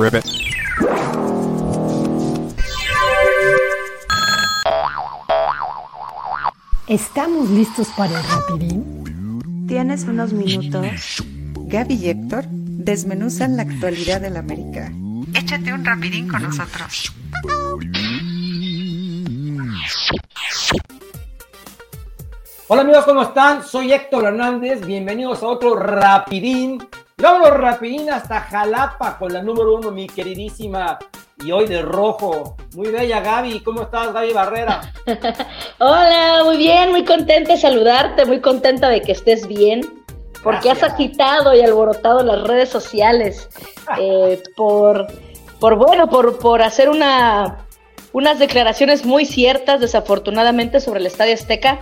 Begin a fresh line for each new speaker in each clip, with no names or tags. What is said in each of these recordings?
Ribbit.
¿Estamos listos para el rapidín?
¿Tienes unos minutos? Gaby y Héctor desmenuzan la actualidad del América. Échate un rapidín con nosotros.
Hola amigos, ¿cómo están? Soy Héctor Hernández, bienvenidos a otro Rapidín. Vámonos Rapidín hasta Jalapa con la número uno, mi queridísima y hoy de rojo. Muy bella Gaby, ¿cómo estás Gaby Barrera?
Hola, muy bien, muy contenta de saludarte, muy contenta de que estés bien, porque has agitado y alborotado las redes sociales eh, por, por, bueno, por, por hacer una, unas declaraciones muy ciertas, desafortunadamente, sobre el Estadio Azteca.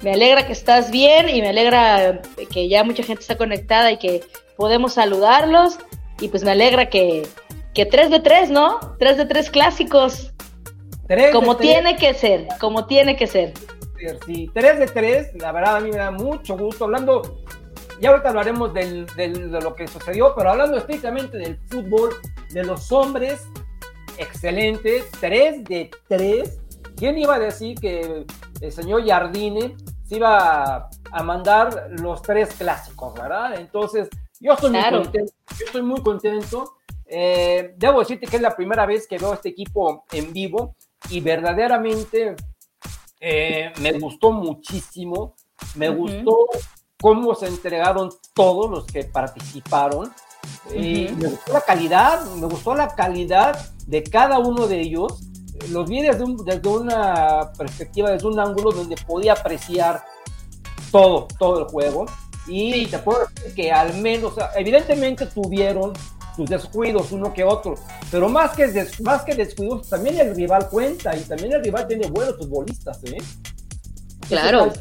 Me alegra que estás bien y me alegra que ya mucha gente está conectada y que podemos saludarlos. Y pues me alegra que, que 3 de 3, ¿no? 3 de 3 clásicos. como tiene que ser, como tiene que ser.
Sí, 3 de 3, la verdad a mí me da mucho gusto. Hablando, ya ahorita hablaremos del, del, de lo que sucedió, pero hablando estrictamente del fútbol, de los hombres, excelentes, 3 de 3. ¿Quién iba a decir que el señor Jardine se iba a, mandar los tres clásicos, verdad? Entonces, yo estoy muy contento. Yo estoy muy contento. Eh, debo decirte que es la primera vez que veo a este equipo en vivo y verdaderamente eh, me gustó muchísimo. Me gustó cómo se entregaron todos los que participaron. Eh, me gustó la calidad, me gustó la calidad de cada uno de ellos los vi desde, una perspectiva, desde un ángulo donde podía apreciar todo, todo el juego. Y te puedo decir que al menos, evidentemente tuvieron sus descuidos uno que otro, pero más que, más que descuidos, también el rival cuenta y también el rival tiene buenos futbolistas, ¿eh?
Claro.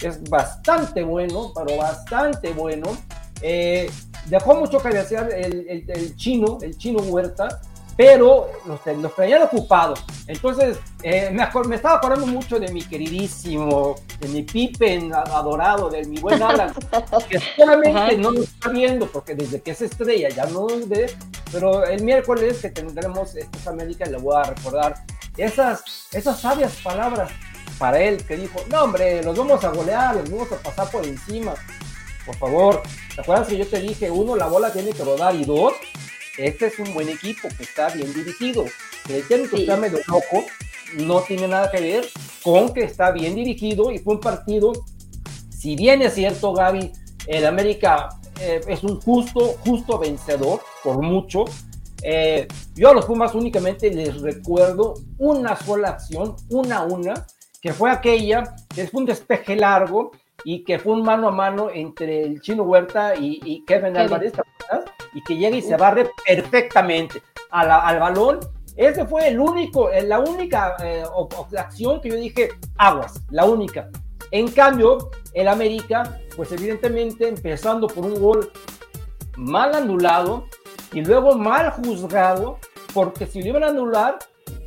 Es bastante bueno, pero bastante bueno. Eh, dejó mucho que desear el, el, chino, el chino Huerta, pero los, los tenían ocupados. Entonces, eh, me, me, estaba acordando mucho de mi queridísimo, de mi Pippen adorado, de mi buen Alan, que solamente no lo está viendo, porque desde que es estrella ya no ve, pero el miércoles que tendremos esta América le voy a recordar esas, esas sabias palabras para él, que dijo, no hombre, los vamos a golear, los vamos a pasar por encima. Por favor, ¿te acuerdas que yo te dije, uno, la bola tiene que rodar y dos, este es un buen equipo que está bien dirigido. Que el técnico está medio loco, no tiene nada que ver con que está bien dirigido y fue un partido, si bien es cierto, Gaby, el América eh, es un justo, justo vencedor, por mucho. Eh, yo a los Pumas únicamente les recuerdo una sola acción, una a una, que fue aquella, que fue un despeje largo y que fue un mano a mano entre el Chino Huerta y, Kevin, Álvarez, y que llega y se barre perfectamente al balón. Ese fue el único, eh, la única eh, acción que yo dije, aguas, la única. En cambio, el América, pues evidentemente empezando por un gol mal anulado y luego mal juzgado, porque si lo iban a anular,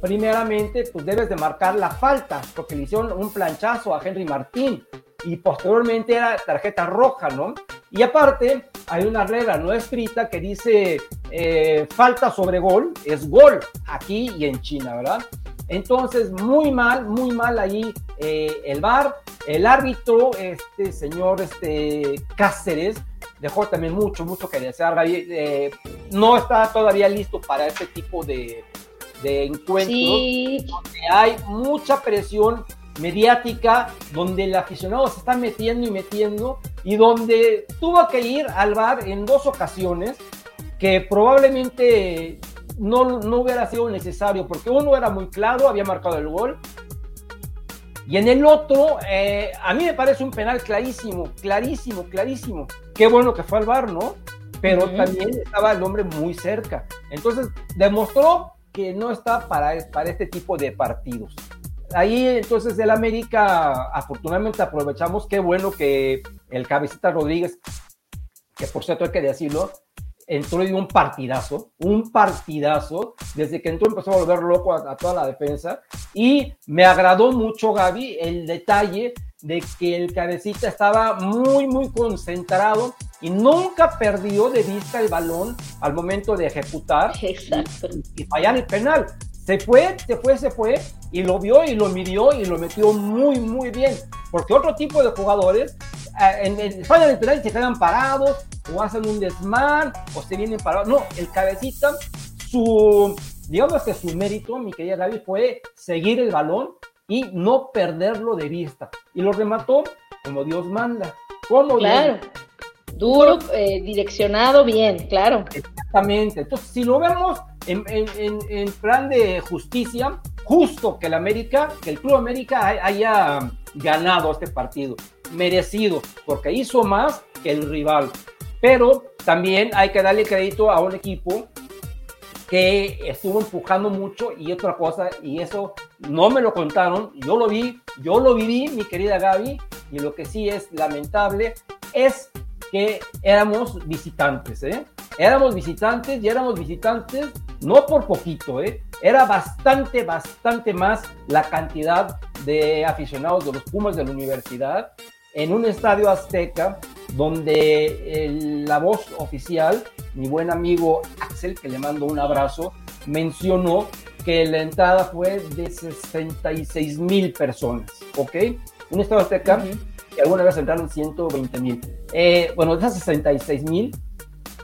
primeramente, pues debes de marcar la falta, porque le hicieron un planchazo a Henry Martín y posteriormente era tarjeta roja, ¿no? Y aparte, hay una regla no escrita que dice eh, falta sobre gol, es gol aquí y en China, ¿verdad? Entonces, muy mal, muy mal ahí eh, el VAR. El árbitro, este señor este, Cáceres, dejó también mucho, mucho que desear. Eh, no está todavía listo para este tipo de, de encuentros, donde hay mucha presión mediática, donde el aficionado se está metiendo y metiendo, y donde tuvo que ir al bar en dos ocasiones, que probablemente no, no hubiera sido necesario, porque uno era muy claro, había marcado el gol, y en el otro, eh, a mí me parece un penal clarísimo, clarísimo, clarísimo. Qué bueno que fue al bar, ¿no? Pero también estaba el hombre muy cerca. Entonces, demostró que no está para, para este tipo de partidos ahí entonces del América, afortunadamente aprovechamos, qué bueno que el cabecita Rodríguez, que por cierto hay que decirlo, entró y dio un partidazo, un partidazo, desde que entró empezó a volver loco a, toda la defensa y me agradó mucho Gaby el detalle de que el cabecita estaba muy muy concentrado y nunca perdió de vista el balón al momento de ejecutar
Exacto.
Y, y fallar el penal. Se fue, se fue, se fue, y lo vio y lo midió y lo metió muy, muy bien. Porque otro tipo de jugadores eh, en, el penal y se quedan parados, o hacen un desmán, o se vienen parados. No, el cabecita, su, digamos que su mérito, mi querida Gaby, fue seguir el balón y no perderlo de vista. Y lo remató como Dios manda. Como
Claro.
Dios-
Duro, eh, direccionado bien, claro.
Exactamente. Entonces, si lo vemos en, en- plan de justicia, justo que el América, que el Club América hay- haya ganado este partido, merecido, porque hizo más que el rival. Pero también hay que darle crédito a un equipo que estuvo empujando mucho y otra cosa, y eso no me lo contaron, yo lo vi, yo lo viví, mi querida Gaby, y lo que sí es lamentable es que éramos visitantes, ¿eh? Éramos visitantes y éramos visitantes no por poquito, ¿eh? Era bastante, bastante más la cantidad de aficionados de los Pumas de la universidad en un estadio azteca donde el- la voz oficial, mi buen amigo Axel, que le mando un abrazo, mencionó que la entrada fue de 66 mil personas, ¿ok? Un estadio azteca
Ujú.
que alguna vez entraron 120 mil. Eh, bueno, de esas 66 mil,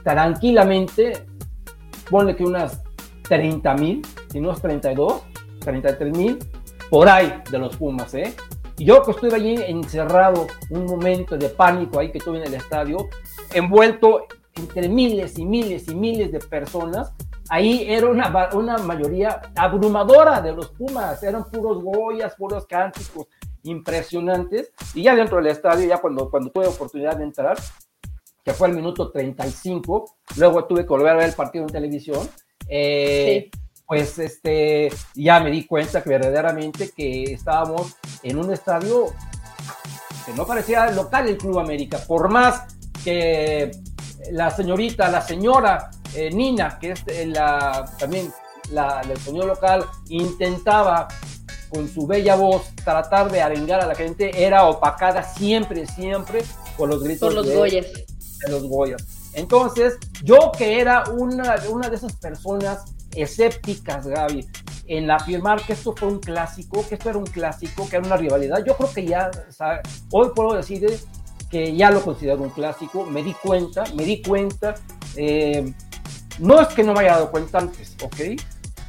tranquilamente, ponle que unas 30 mil, si no es 32, 33 mil, por ahí de los Pumas, ¿eh? Y Yo que estuve allí encerrado, un momento de pánico ahí que tuve en el estadio, envuelto entre miles y miles y miles de personas, ahí era una, una mayoría abrumadora de los Pumas, eran puros Goyas, puros cánticos impresionantes, y ya dentro del estadio, ya cuando, cuando tuve oportunidad de entrar, que fue el minuto 35, luego tuve que volver a ver el partido en televisión, eh, pues este, ya me di cuenta que verdaderamente que estábamos en un estadio que no parecía local el Club América, por más que la señorita, la señora eh, Nina, que es eh, la, también la del sonido local, intentaba con su bella voz tratar de arengar a la gente, era opacada siempre, siempre por los gritos
Por los
de. De los Goyas. Entonces, yo que era una, una de esas personas escépticas, Gaby, en afirmar que esto fue un clásico, que esto era un clásico, que era una rivalidad, yo creo que ya, o sea, hoy puedo decir que ya lo considero un clásico, me di cuenta, me di cuenta, eh, no es que no me haya dado cuenta antes, ¿ok?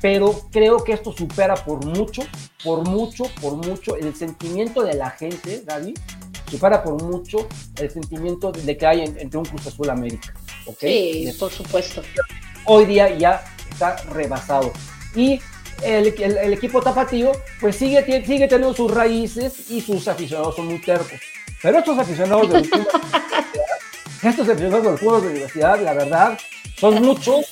Pero creo que esto supera por mucho, por mucho, por mucho el sentimiento de la gente, Gaby, supera por mucho el sentimiento de que hay en- entre un Cruz Azul América. ¿ok?
Sí, por supuesto.
Hoy día ya está rebasado. Y el, el- el equipo tapatío, pues sigue, sigue teniendo sus raíces y sus aficionados son muy tercos. Pero estos aficionados de estos aficionados de los Pumas de universidad, la verdad, son muchos,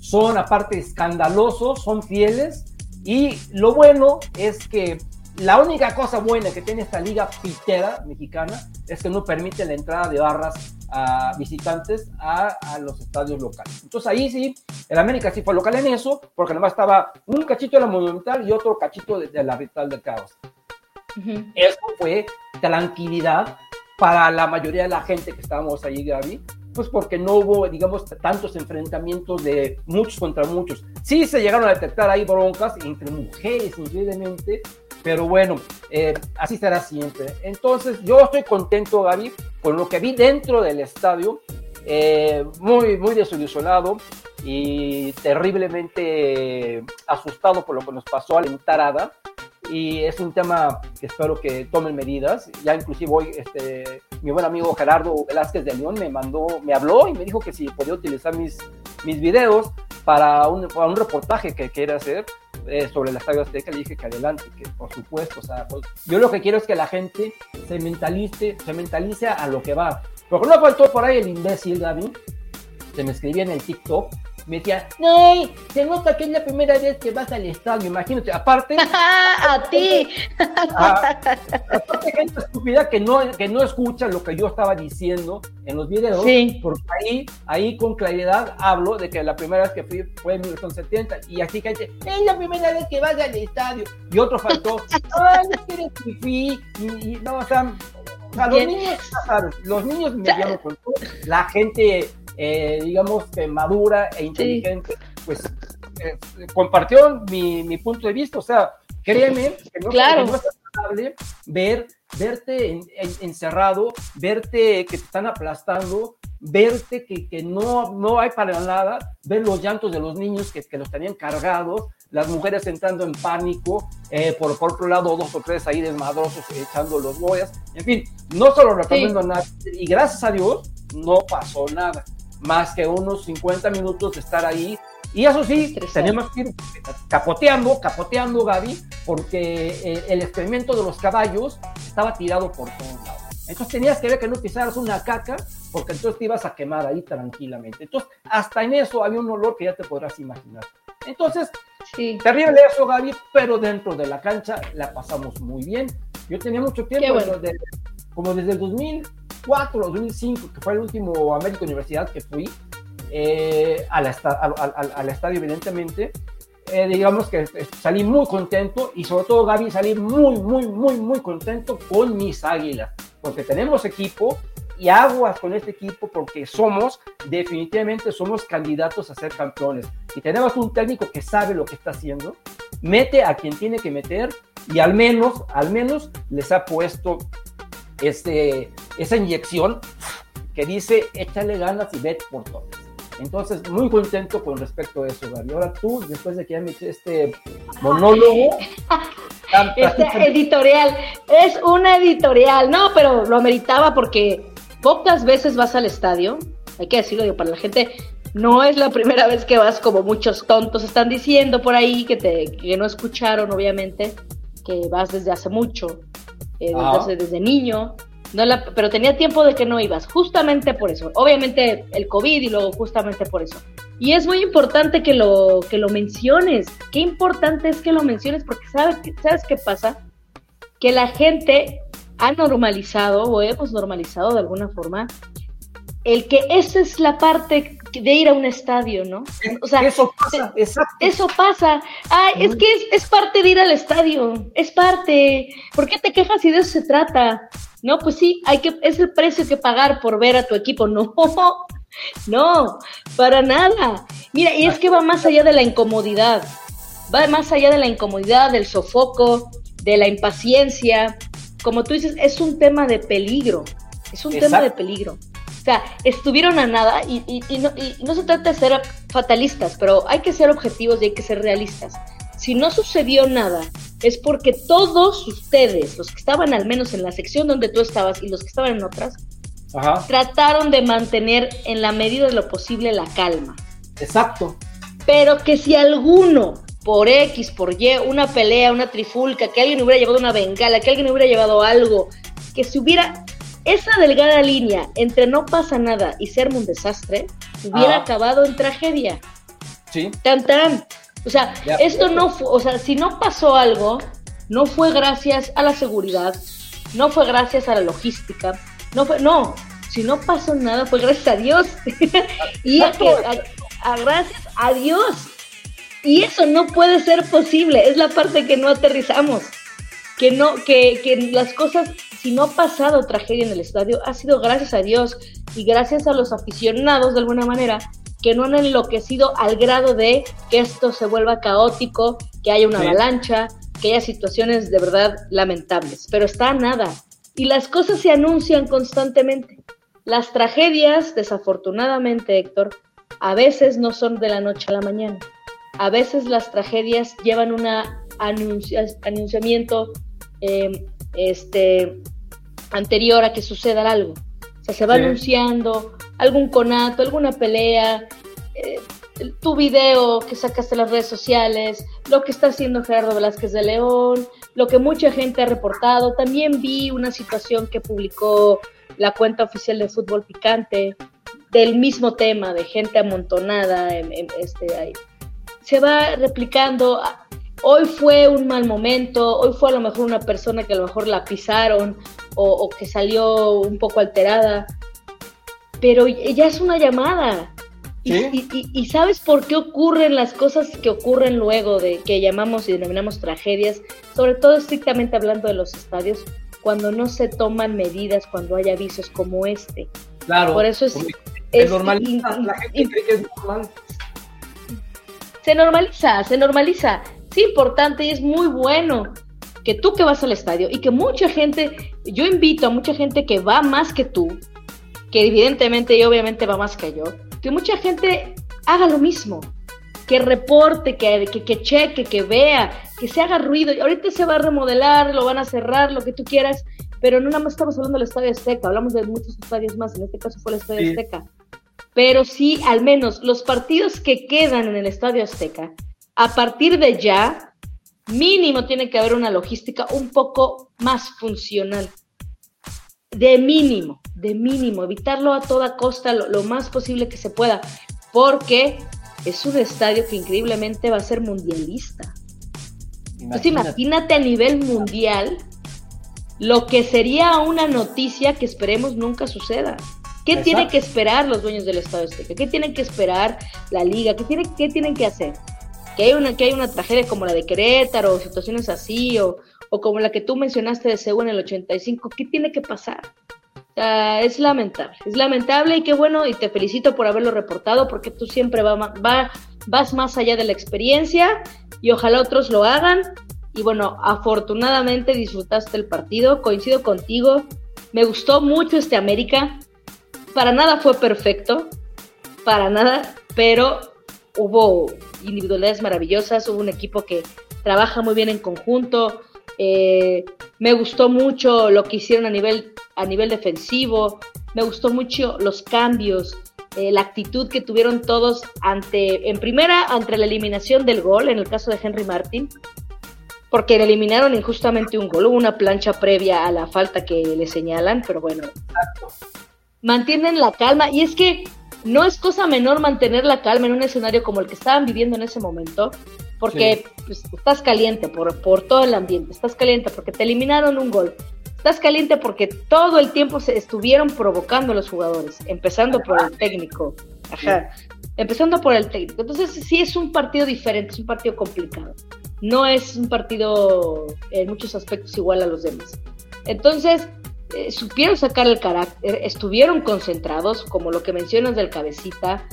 son aparte escandalosos, son fieles. Y lo bueno es que la única cosa buena que tiene esta liga pitera mexicana es que no permite la entrada de barras a visitantes a, a los estadios locales. Entonces ahí sí, el América sí fue local en eso, porque además estaba un cachito de la Monumental y otro cachito de, de la Vital del Caos.
Ujú.
Eso fue tranquilidad para la mayoría de la gente que estábamos ahí, Gaby, pues porque no hubo, digamos, tantos enfrentamientos de muchos contra muchos. Sí se llegaron a detectar ahí broncas entre mujeres, increíblemente, pero bueno, eh, así será siempre. Entonces, yo estoy contento, Gaby, con lo que vi dentro del estadio, eh, muy, muy desilusionado y terriblemente asustado por lo que nos pasó a la entrada y es un tema que espero que tomen medidas. Ya inclusive hoy este, mi buen amigo Gerardo Velázquez de León me mandó, me habló y me dijo que si podía utilizar mis, mis videos para un, para un reportaje que quiere hacer eh, sobre el Estadio Azteca. Le dije que adelante, que por supuesto. O sea, yo lo que quiero es que la gente se mentalice, se mentalice a lo que va. Porque no faltó por ahí el imbécil, David, que me escribía en el TikTok me decía, no, se nota que es la primera vez que vas al estadio, imagínate, aparte,
a ti.
a- aparte gente estúpida que no, que no escucha lo que yo estaba diciendo en los videos,
Sí.
porque ahí, ahí con claridad hablo de que la primera vez que fui fue en 1970, y así que dice, es la primera vez que vas al estadio, y otro faltó, ay, es que eres fifí, y, y no, o sea, O sea, los niños, los niños medianos, la gente, eh, digamos, que madura e inteligente, pues eh, compartió mi, mi, punto de vista. O sea, créeme que no,
claro.
es agradable ver, verte encerrado, verte que te están aplastando, verte que, que, no, no hay para nada, ver los llantos de los niños que, que los tenían cargados, las mujeres entrando en pánico, eh, por, por, otro lado dos o tres ahí desmadrosos echando los boyas, en fin, no se lo recomiendo a nadie y gracias a Dios no pasó nada, más que unos 50 minutos de estar ahí y eso sí, tenemos que ir capoteando, capoteando, Gaby, porque eh, el experimento de los caballos estaba tirado por todos lados. Entonces tenías que ver que no pisaras una caca, porque entonces te ibas a quemar ahí tranquilamente. Entonces, hasta en eso había un olor que ya te podrás imaginar. Entonces, sí. terrible eso, Gaby, pero dentro de la cancha la pasamos muy bien. Yo tenía mucho tiempo, bueno. desde, como desde el 2004 o 2005, que fue el último América Universidad que fui, eh, al, al, al, al, estadio, evidentemente. Eh, digamos que salí muy contento y sobre todo Gaby salí muy, muy, muy, muy contento con mis águilas, porque tenemos equipo y aguas con este equipo porque somos, definitivamente somos candidatos a ser campeones. Y tenemos un técnico que sabe lo que está haciendo, mete a quien tiene que meter y al menos, al menos les ha puesto este, esa inyección que dice échale ganas y vete por todas. Entonces, muy contento con respecto a eso, Gaby. Ahora tú, después de que ya me este monólogo.
este editorial, es una editorial, no, pero lo ameritaba porque pocas veces vas al estadio, hay que decirlo, digo, para la gente, no es la primera vez que vas como muchos tontos están diciendo por ahí que, te, que no escucharon, obviamente, que vas desde hace mucho, eh, desde, desde niño, no la, pero tenía tiempo de que no ibas, justamente por eso. Obviamente el COVID y luego justamente por eso. Y es muy importante que lo, que lo menciones. Qué importante es que lo menciones porque ¿sabes, ¿sabes qué pasa? Que la gente ha normalizado o hemos normalizado de alguna forma el que esa es la parte de ir a un estadio, ¿no?
O sea, eso pasa, exacto.
Eso pasa. Ay, es que es, es, parte de ir al estadio, es parte. ¿Por qué te quejas si de eso se trata? No, pues sí, hay que, es el precio que pagar por ver a tu equipo. No, no, para nada. Mira, y es que va más allá de la incomodidad, va más allá de la incomodidad, del sofoco, de la impaciencia. Como tú dices, es un tema de peligro, es un tema de peligro. O sea, estuvieron a nada y, y, no, y, no, se trata de ser fatalistas, pero hay que ser objetivos y hay que ser realistas. Si no sucedió nada es porque todos ustedes, los que estaban al menos en la sección donde tú estabas y los que estaban en otras, trataron de mantener en la medida de lo posible la calma.
Exacto.
Pero que si alguno, por X, por Y, una pelea, una trifulca, que alguien hubiera llevado una bengala, que alguien hubiera llevado algo, que si hubiera esa delgada línea entre no pasa nada y serme un desastre, hubiera acabado en tragedia.
Sí.
Tan tan. O sea, esto no fue, o sea, si no pasó algo, no fue gracias a la seguridad, no fue gracias a la logística, no fue, no, si no pasó nada fue gracias a Dios. y a, que, a, gracias a Dios. Y eso no puede ser posible, es la parte que no aterrizamos. Que no, que, que las cosas, si no ha pasado tragedia en el estadio, ha sido gracias a Dios y gracias a los aficionados de alguna manera que no han enloquecido al grado de que esto se vuelva caótico, que haya una avalancha, que haya situaciones de verdad lamentables. Pero está nada. Y las cosas se anuncian constantemente. Las tragedias, desafortunadamente, Héctor, a veces no son de la noche a la mañana. A veces las tragedias llevan un anunciamiento eh, este, anterior a que suceda algo. O sea, se va anunciando algún conato, alguna pelea, eh, tu video que sacaste en las redes sociales, lo que está haciendo Gerardo Velázquez de León, lo que mucha gente ha reportado. También vi una situación que publicó la cuenta oficial de Fútbol Picante del mismo tema, de gente amontonada. En, este, ahí. Se va replicando. Hoy fue un mal momento, hoy fue a lo mejor una persona que a lo mejor la pisaron o, o que salió un poco alterada pero ya es una llamada. Y, sabes por qué ocurren las cosas que ocurren luego de que llamamos y denominamos tragedias, sobre todo estrictamente hablando de los estadios, cuando no se toman medidas, cuando hay avisos como este.
Claro.
Por eso es...
es normaliza, la gente cree que es normal.
Se normaliza, se normaliza. Es importante y es muy bueno que tú que vas al estadio y que mucha gente, yo invito a mucha gente que va más que tú, que evidentemente y obviamente va más que yo, que mucha gente haga lo mismo, que reporte, que, que, que cheque, que vea, que se haga ruido. Ahorita se va a remodelar, lo van a cerrar, lo que tú quieras, pero no nada más estamos hablando del Estadio Azteca, hablamos de muchos estadios más, en este caso fue el Estadio Azteca. Pero sí, al menos los partidos que quedan en el Estadio Azteca, a partir de ya, mínimo tiene que haber una logística un poco más funcional. De mínimo, de mínimo, evitarlo a toda costa lo, lo más posible que se pueda, porque es un estadio que increíblemente va a ser mundialista. Entonces imagínate a nivel mundial lo que sería una noticia que esperemos nunca suceda. ¿Qué tienen que esperar los dueños del Estadio Azteca? ¿Qué tienen que esperar la liga? ¿Qué, tiene, qué tienen que hacer? Que hay, una, que hay una tragedia como la de Querétaro, o situaciones así, o, o como la que tú mencionaste de Seúl en el 85, ¿qué tiene que pasar? es lamentable, es lamentable y qué bueno, y te felicito por haberlo reportado, porque tú siempre va, va, vas más allá de la experiencia y ojalá otros lo hagan. Y bueno, afortunadamente disfrutaste el partido, coincido contigo, me gustó mucho este América, para nada fue perfecto, para nada, pero hubo individualidades maravillosas, hubo un equipo que trabaja muy bien en conjunto, eh, me gustó mucho lo que hicieron a nivel, a nivel defensivo, me gustó mucho los cambios, eh, la actitud que tuvieron todos ante, en primera, ante la eliminación del gol, en el caso de Henry Martin, porque le eliminaron injustamente un gol, hubo una plancha previa a la falta que le señalan, pero bueno, mantienen la calma y es que no es cosa menor mantener la calma en un escenario como el que estaban viviendo en ese momento, porque pues, estás caliente por, por todo el ambiente, estás caliente porque te eliminaron un gol, estás caliente porque todo el tiempo se estuvieron provocando a los jugadores, empezando por el técnico, ajá, empezando por el técnico. Entonces sí es un partido diferente, es un partido complicado, no es un partido en muchos aspectos igual a los demás. Entonces, eh, supieron sacar el carácter, estuvieron concentrados, como lo que mencionas del cabecita,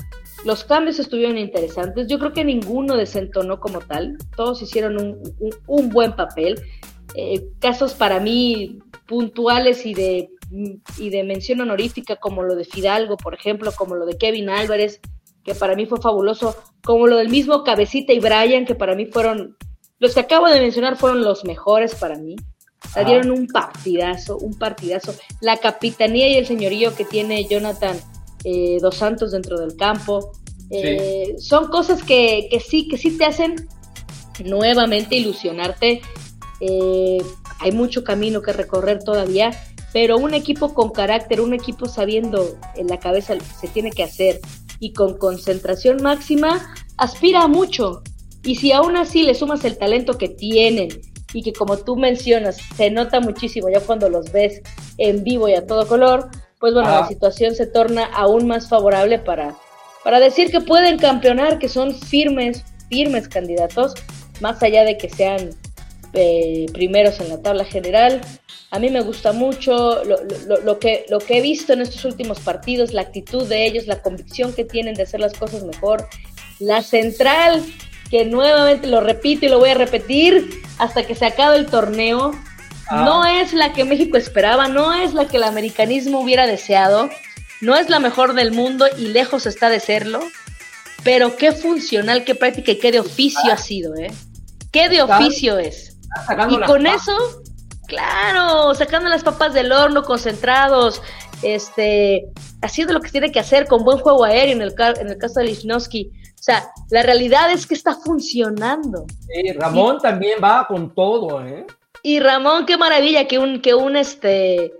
los cambios estuvieron interesantes. Yo creo que ninguno desentonó como tal. Todos hicieron un, buen papel. Eh, casos para mí puntuales y de, y de mención honorífica, como lo de Fidalgo, por ejemplo, como lo de Kevin Álvarez, que para mí fue fabuloso, como lo del mismo Cabecita y Brian, que para mí fueron, los que acabo de mencionar fueron los mejores para mí. Le dieron un partidazo, un partidazo. La capitanía y el señorío que tiene Jonathan eh, Dos Santos dentro del campo. Eh, son cosas que, sí, que sí te hacen nuevamente ilusionarte. Eh, hay mucho camino que recorrer todavía, pero un equipo con carácter, un equipo sabiendo en la cabeza lo que se tiene que hacer y con concentración máxima, aspira a mucho. Y si aún así le sumas el talento que tienen y que como tú mencionas, se nota muchísimo ya cuando los ves en vivo y a todo color, pues bueno, la situación se torna aún más favorable para, para decir que pueden campeonar, que son firmes, firmes candidatos, más allá de que sean eh, primeros en la tabla general. A mí me gusta mucho lo, lo, que, lo que he visto en estos últimos partidos, la actitud de ellos, la convicción que tienen de hacer las cosas mejor. La central, que nuevamente lo repito y lo voy a repetir hasta que se acabe el torneo, Ah. No es la que México esperaba, no es la que el americanismo hubiera deseado, no es la mejor del mundo y lejos está de serlo, pero qué funcional, qué práctica y qué de oficio ha sido, ¿eh? ¿Qué de oficio es? Y con eso, claro, sacando las papas del horno, concentrados, este, haciendo lo que tiene que hacer con buen juego aéreo en el, en el caso de Lichnowsky. O sea, la realidad es que está funcionando.
Sí, Ramón también va con todo, ¿eh?
Y Ramón, qué maravilla que un, que un este,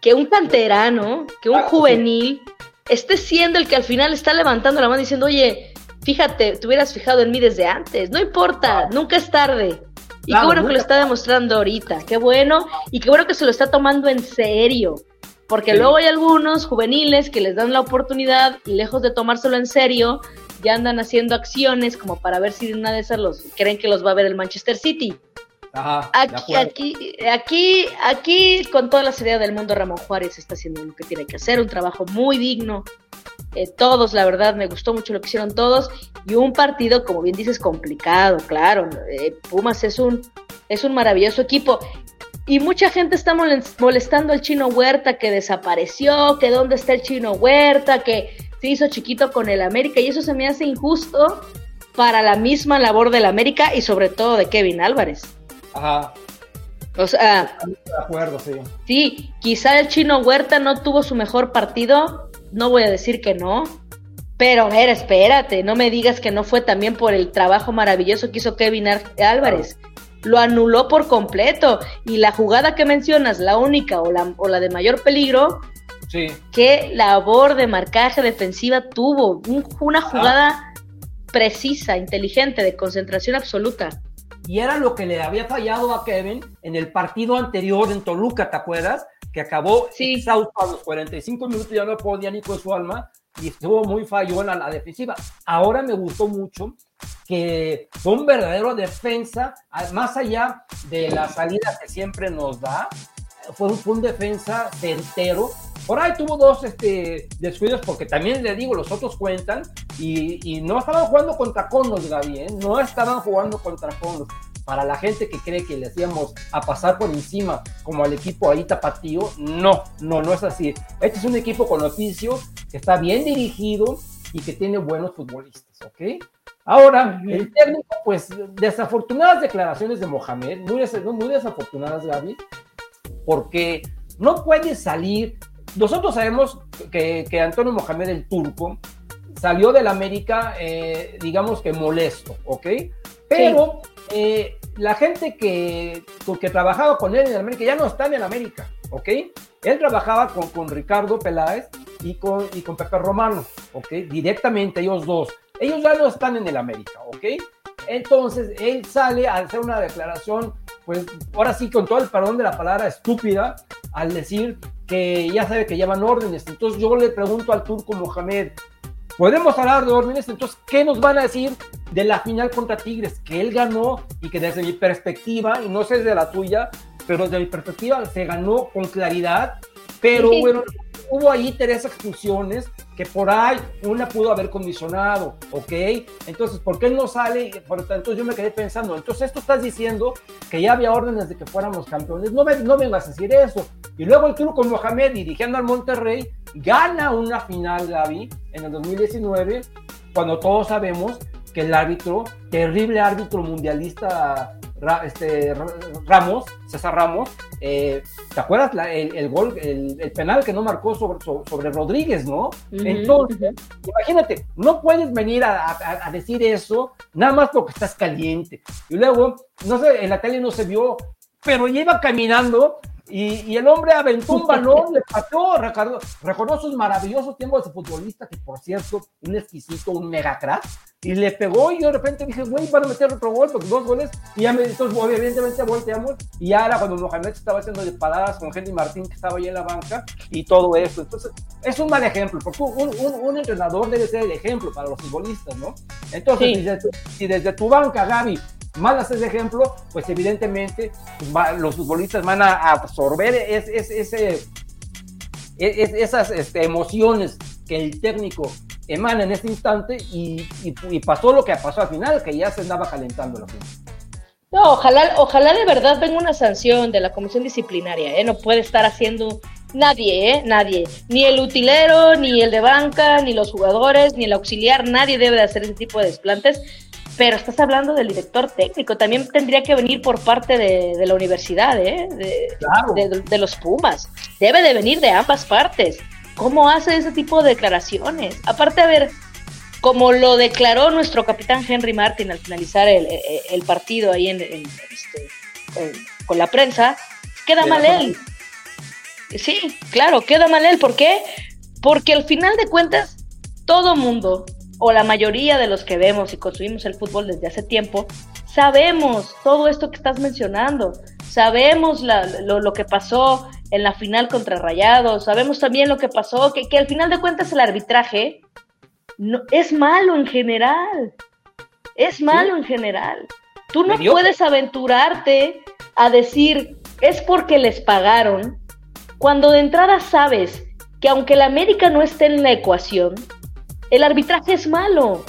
que un canterano, que un juvenil esté siendo el que al final está levantando la mano diciendo, oye, fíjate, te hubieras fijado en mí desde antes, no importa, nunca es tarde. Y qué bueno que lo está demostrando ahorita, qué bueno, y qué bueno que se lo está tomando en serio, porque luego hay algunos juveniles que les dan la oportunidad y lejos de tomárselo en serio, ya andan haciendo acciones como para ver si de una de esas los creen que los va a ver el Manchester City.
Ajá,
aquí, aquí, aquí, aquí, con toda la seriedad del mundo, Ramón Juárez está haciendo lo que tiene que hacer, un trabajo muy digno. Eh, todos, la verdad, me gustó mucho lo que hicieron todos. Y un partido, como bien dices, complicado, claro. Eh, Pumas es un, es un maravilloso equipo. Y mucha gente está molestando al chino Huerta que desapareció, que dónde está el chino Huerta, que se hizo chiquito con el América. Y eso se me hace injusto para la misma labor del América y sobre todo de Kevin Álvarez.
Ajá.
O sea,
de acuerdo, sí.
Sí, quizá el chino Huerta no tuvo su mejor partido, no voy a decir que no, pero a ver, espérate, no me digas que no fue también por el trabajo maravilloso que hizo Kevin Álvarez. Lo anuló por completo y la jugada que mencionas, la única o la, o la de mayor peligro,
sí.
¿qué labor de marcaje defensiva tuvo? una jugada precisa, inteligente, de concentración absoluta
y era lo que le había fallado a Kevin en el partido anterior en Toluca, ¿te acuerdas? Que acabó
sí.
exhausto a los 45 minutos, ya no podía ni con su alma y estuvo muy fallo en la, defensiva. Ahora me gustó mucho que fue un verdadero defensa, más allá de la salida que siempre nos da, fue un, fue un defensa certero por ahí tuvo dos este, descuidos porque también le digo, los otros cuentan y, no estaban jugando contra Conos, Gaby, ¿eh? no estaban jugando contra Conos. Para la gente que cree que le hacíamos a pasar por encima como al equipo ahí tapatío, no, no, no es así. Este es un equipo con oficio que está bien dirigido y que tiene buenos futbolistas, ¿ok? Ahora, el técnico, pues, desafortunadas declaraciones de Mohamed, muy, muy desafortunadas, Gaby, porque no puede salir nosotros sabemos que, Antonio Mohamed el Turco salió del América, eh, digamos que molesto, ¿ok? Pero eh, la gente que, que trabajaba con él en el América ya no está en el América, ¿ok? Él trabajaba con, con Ricardo Peláez y con, y con Pepe Romano, ¿ok? Directamente ellos dos. Ellos ya no están en el América, ¿ok? Entonces él sale a hacer una declaración, pues ahora sí con todo el perdón de la palabra estúpida, al decir que ya sabe que llevan órdenes. Entonces yo le pregunto al turco Mohamed, ¿podemos hablar de órdenes? Entonces, ¿qué nos van a decir de la final contra Tigres? Que él ganó y que desde mi perspectiva, y no sé de la tuya, pero desde mi perspectiva se ganó con claridad, pero bueno, hubo ahí tres expulsiones que por ahí una pudo haber condicionado, ¿ok? Entonces, ¿por qué no sale? Por tanto, yo me quedé pensando, entonces esto estás diciendo que ya había órdenes de que fuéramos campeones, no, me, no vengas a decir eso. Y luego el con Mohamed dirigiendo al Monterrey gana una final, Gaby, en el 2019, cuando todos sabemos que el árbitro, terrible árbitro mundialista este, Ramos, César Ramos, eh, ¿te acuerdas el, gol, el, penal que no marcó sobre, sobre, Rodríguez, no? Entonces, imagínate, no puedes venir a, decir eso nada más porque estás caliente. Y luego, no sé, en la tele no se vio, pero lleva caminando y, el hombre aventó un balón, le pateó, recordó, sus maravillosos tiempos de futbolista, que por cierto, un exquisito, un mega crack, y le pegó y yo de repente dije, güey, van a meter otro gol, porque dos goles, y ya me, entonces evidentemente volteamos, y ya era cuando Mohamed estaba haciendo disparadas con Henry Martín, que estaba ahí en la banca, y todo eso. Entonces, es un mal ejemplo, porque un, un, entrenador debe ser el ejemplo para los futbolistas, ¿no? Entonces, si, desde, si desde tu banca, Gaby, malas ese ejemplo, pues evidentemente pues, los futbolistas van a absorber ese, esas este, emociones que el técnico emana en este instante y, pasó lo que pasó al final, que ya se andaba calentando la gente.
No, ojalá, ojalá de verdad venga una sanción de la comisión disciplinaria, ¿eh? No puede estar haciendo nadie, ¿eh? Nadie. Ni el utilero, ni el de banca, ni los jugadores, ni el auxiliar, nadie debe de hacer ese tipo de desplantes pero estás hablando del director técnico, también tendría que venir por parte de, la universidad, ¿eh? de, los Pumas. Debe de venir de ambas partes. ¿Cómo hace ese tipo de declaraciones? Aparte, a ver, como lo declaró nuestro capitán Henry Martin al finalizar el, partido ahí en, este, con la prensa, queda mal él. Sí, claro, queda mal él. ¿Por qué? Porque al final de cuentas, todo mundo, o la mayoría de los que vemos y consumimos el fútbol desde hace tiempo, sabemos todo esto que estás mencionando, sabemos lo, que pasó en la final contra Rayados, sabemos también lo que pasó, que, al final de cuentas el arbitraje no, es malo en general, es malo en general. Tú no puedes aventurarte a decir, es porque les pagaron, cuando de entrada sabes que aunque la América no esté en la ecuación, el arbitraje es malo.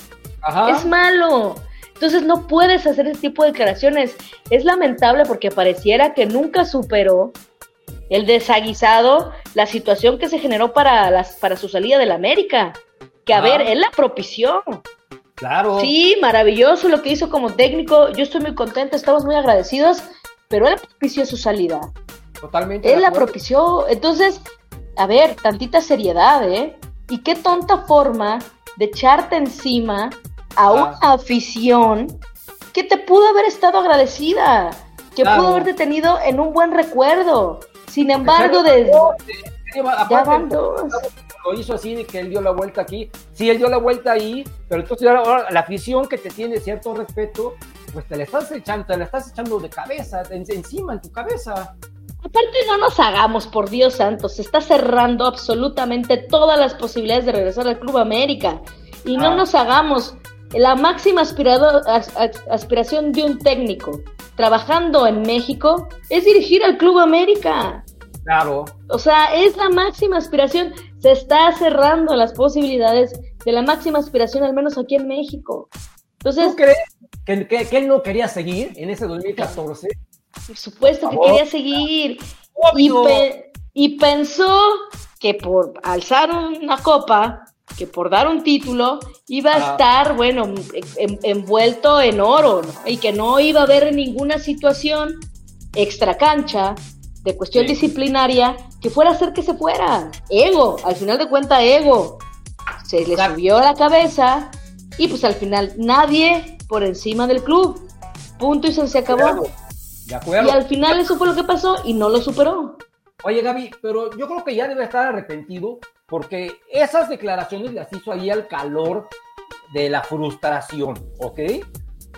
Es malo. Entonces no puedes hacer ese tipo de declaraciones. Es lamentable porque pareciera que nunca superó el desaguisado, la situación que se generó para, las, para su salida de la América. Que a ver, él la propició.
Claro.
Sí, maravilloso lo que hizo como técnico. Yo estoy muy contenta, estamos muy agradecidos, pero él propició su salida.
Totalmente.
Él la propició. Entonces, a ver, tantita seriedad, ¿eh? Y qué tonta forma de echarte encima a ah. una afición que te pudo haber estado agradecida, que pudo haberte tenido en un buen recuerdo. Sin embargo, de,
ya van Lo hizo así de que él dio la vuelta aquí. Sí, él dio la vuelta ahí, pero entonces ahora la afición que te tiene cierto respeto, pues te la estás echando, te la estás echando de cabeza, encima, en tu cabeza.
Aparte, no nos hagamos, por Dios santo, se está cerrando absolutamente todas las posibilidades de regresar al Club América. Y no ah. nos hagamos, la máxima aspiración de un técnico trabajando en México es dirigir al Club América.
Claro.
O sea, es la máxima aspiración. Se está cerrando las posibilidades de la máxima aspiración, al menos aquí en México. Entonces,
¿Tú crees que, él no quería seguir en ese 2014?
Por supuesto que quería seguir. Y, y, pensó que por alzar una copa que por dar un título iba a ah. estar, bueno, envuelto en oro, Y que no iba a haber ninguna situación extra cancha de cuestión disciplinaria que fuera a hacer que se fuera. Ego, al final de cuentas, ego. Se le subió a la cabeza y pues al final nadie por encima del club. Punto y se, acabó.
De acuerdo.
Y al final eso fue lo que pasó y no lo superó.
Oye, Gaby, pero yo creo que ya debe estar arrepentido porque esas declaraciones las hizo ahí al calor de la frustración, ¿ok?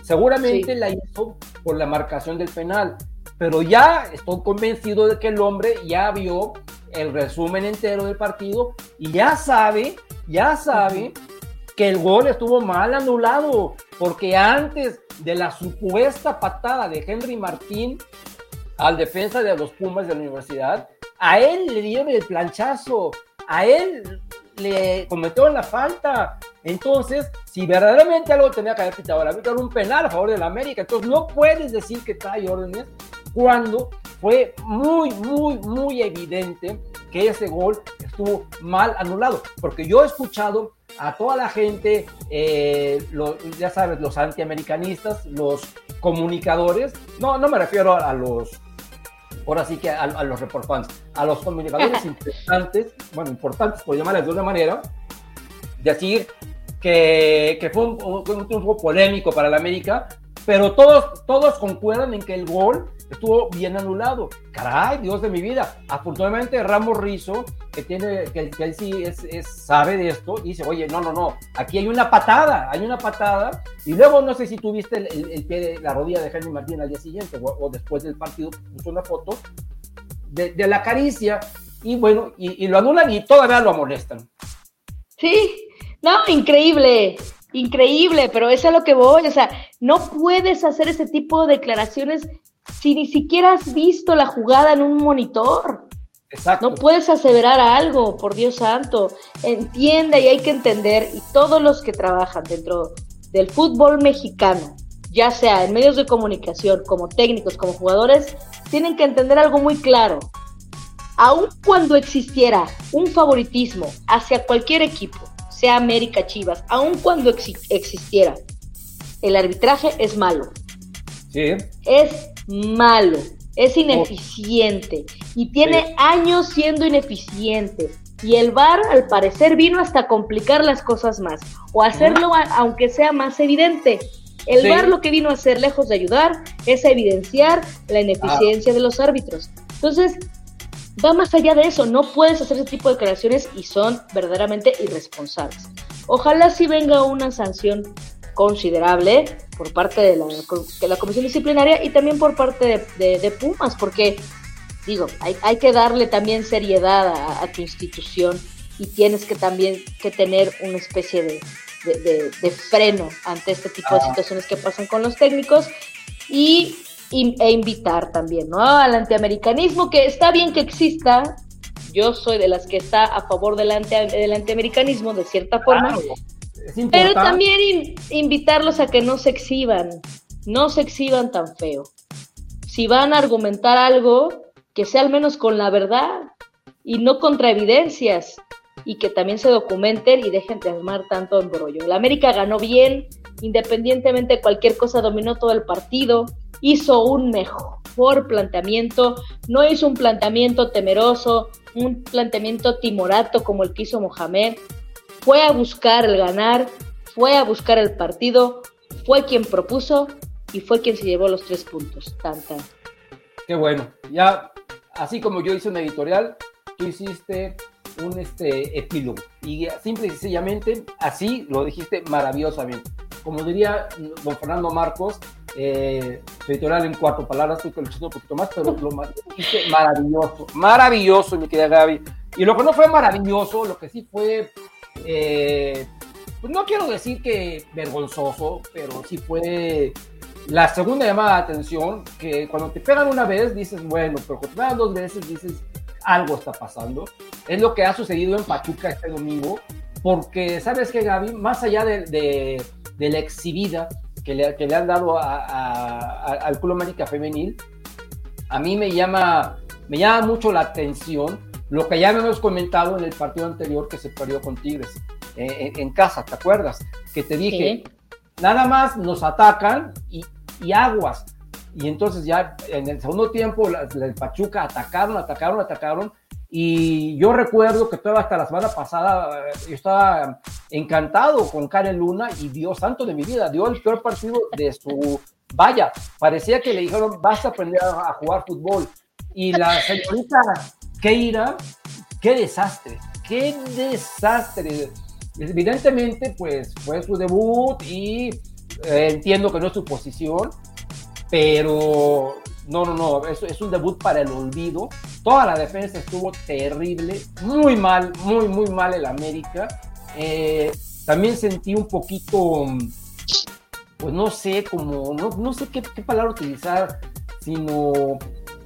Seguramente la hizo por la marcación del penal, pero ya estoy convencido de que el hombre ya vio el resumen entero del partido y ya sabe, ya sabe que el gol estuvo mal anulado, porque antes de la supuesta patada de Henry Martín al defensa de los Pumas de la universidad, a él le dieron el planchazo, a él le cometió la falta. Entonces, si verdaderamente algo tenía que haber pitado el árbitro, un penal a favor de la América. Entonces, no puedes decir que trae órdenes cuando fue muy, muy, muy evidente que ese gol estuvo mal anulado. Porque yo he escuchado a toda la gente, eh, ya sabes, los antiamericanistas, los comunicadores, no, no me refiero a los ahora sí que a, los reportantes, a los comunicadores importantes, bueno, importantes por llamarles de una manera, decir que, que fue un, un, triunfo polémico para la América, pero todos, todos concuerdan en que el gol estuvo bien anulado. Caray, Dios de mi vida. Afortunadamente Ramos Rizo, que tiene, que, él sí es, sabe de esto, dice, oye, no, no, no, aquí hay una patada, hay una patada. Y luego no sé si tuviste el, el, pie de la rodilla de Henry Martín al día siguiente o, después del partido, puso una foto de, la caricia y bueno, y, lo anulan y todavía lo amonestan.
Sí, no, increíble, increíble, pero es a lo que voy, o sea, no puedes hacer ese tipo de declaraciones si ni siquiera has visto la jugada en un monitor?
Exacto.
No puedes aseverar algo, por Dios santo. Entiende y hay que entender, y todos los que trabajan dentro del fútbol mexicano, ya sea en medios de comunicación, como técnicos, como jugadores, tienen que entender algo muy claro. Aun cuando existiera un favoritismo hacia cualquier equipo, sea América Chivas, aun cuando existiera, el arbitraje es malo.
Sí.
Es malo, es ineficiente y tiene años siendo ineficiente. Y el VAR al parecer vino hasta complicar las cosas más o hacerlo aunque sea más evidente. El VAR lo que vino a hacer, lejos de ayudar, es evidenciar la ineficiencia de los árbitros. Entonces, va más allá de eso, no puedes hacer ese tipo de declaraciones y son verdaderamente irresponsables. Ojalá si venga una sanción considerable por parte de la, de la Comisión Disciplinaria y también por parte de, Pumas, porque digo, hay, hay, que darle también seriedad a, tu institución y tienes que también que tener una especie de, de, freno ante este tipo de situaciones que pasan con los técnicos. y, e invitar también, ¿no? Al antiamericanismo, que está bien que exista, yo soy de las que está a favor del, del antiamericanismo, de cierta forma, pero también invitarlos a que no se exhiban, no se exhiban tan feo. Si van a argumentar algo, que sea al menos con la verdad y no contra evidencias, y que también se documenten y dejen de armar tanto embrollo. La América ganó bien, independientemente de cualquier cosa, dominó todo el partido, hizo un mejor planteamiento, no hizo un planteamiento temeroso, un planteamiento timorato como el que hizo Mohamed, fue a buscar el ganar, fue a buscar el partido, fue quien propuso y fue quien se llevó los tres puntos. Tan,
Qué bueno. Ya, así como yo hice una editorial, tú hiciste un este, epílogo. Y simple y sencillamente, así lo dijiste maravillosamente. Como diría don Fernando Marcos, eh, editorial en cuatro palabras, tú que lo un poquito más, pero lo dijiste maravilloso, maravilloso, mi querida Gaby. Y lo que no fue maravilloso, lo que sí fue, eh, pues no quiero decir que vergonzoso, pero sí fue la segunda llamada de atención, que cuando te pegan una vez dices, bueno, pero cuando te pegan dos veces dices, algo está pasando. Es lo que ha sucedido en Pachuca este domingo, porque sabes que Gaby, más allá de, de, la exhibida que le, que le han dado al Club América Femenil, a mí me llama, me llama mucho la atención lo que ya hemos comentado en el partido anterior que se perdió con Tigres, eh, en, casa, ¿te acuerdas? Que te dije, nada más nos atacan y, y aguas y entonces ya en el segundo tiempo el Pachuca atacaron, atacaron, atacaron. Y yo recuerdo que todavía hasta la semana pasada eh, yo estaba encantado con Karen Luna y Dios santo de mi vida, dio el peor partido de su... Vaya, parecía que le dijeron, vas a aprender a, jugar fútbol. Y la señorita Keira, qué desastre, qué desastre. Evidentemente, pues fue su debut y eh, entiendo que no es su posición, pero no, no, no, es, es un debut para el olvido. Toda la defensa estuvo terrible, muy mal, muy, muy mal el América. Eh, también sentí un poquito, pues no sé, como, no, no sé qué, qué, palabra utilizar, sino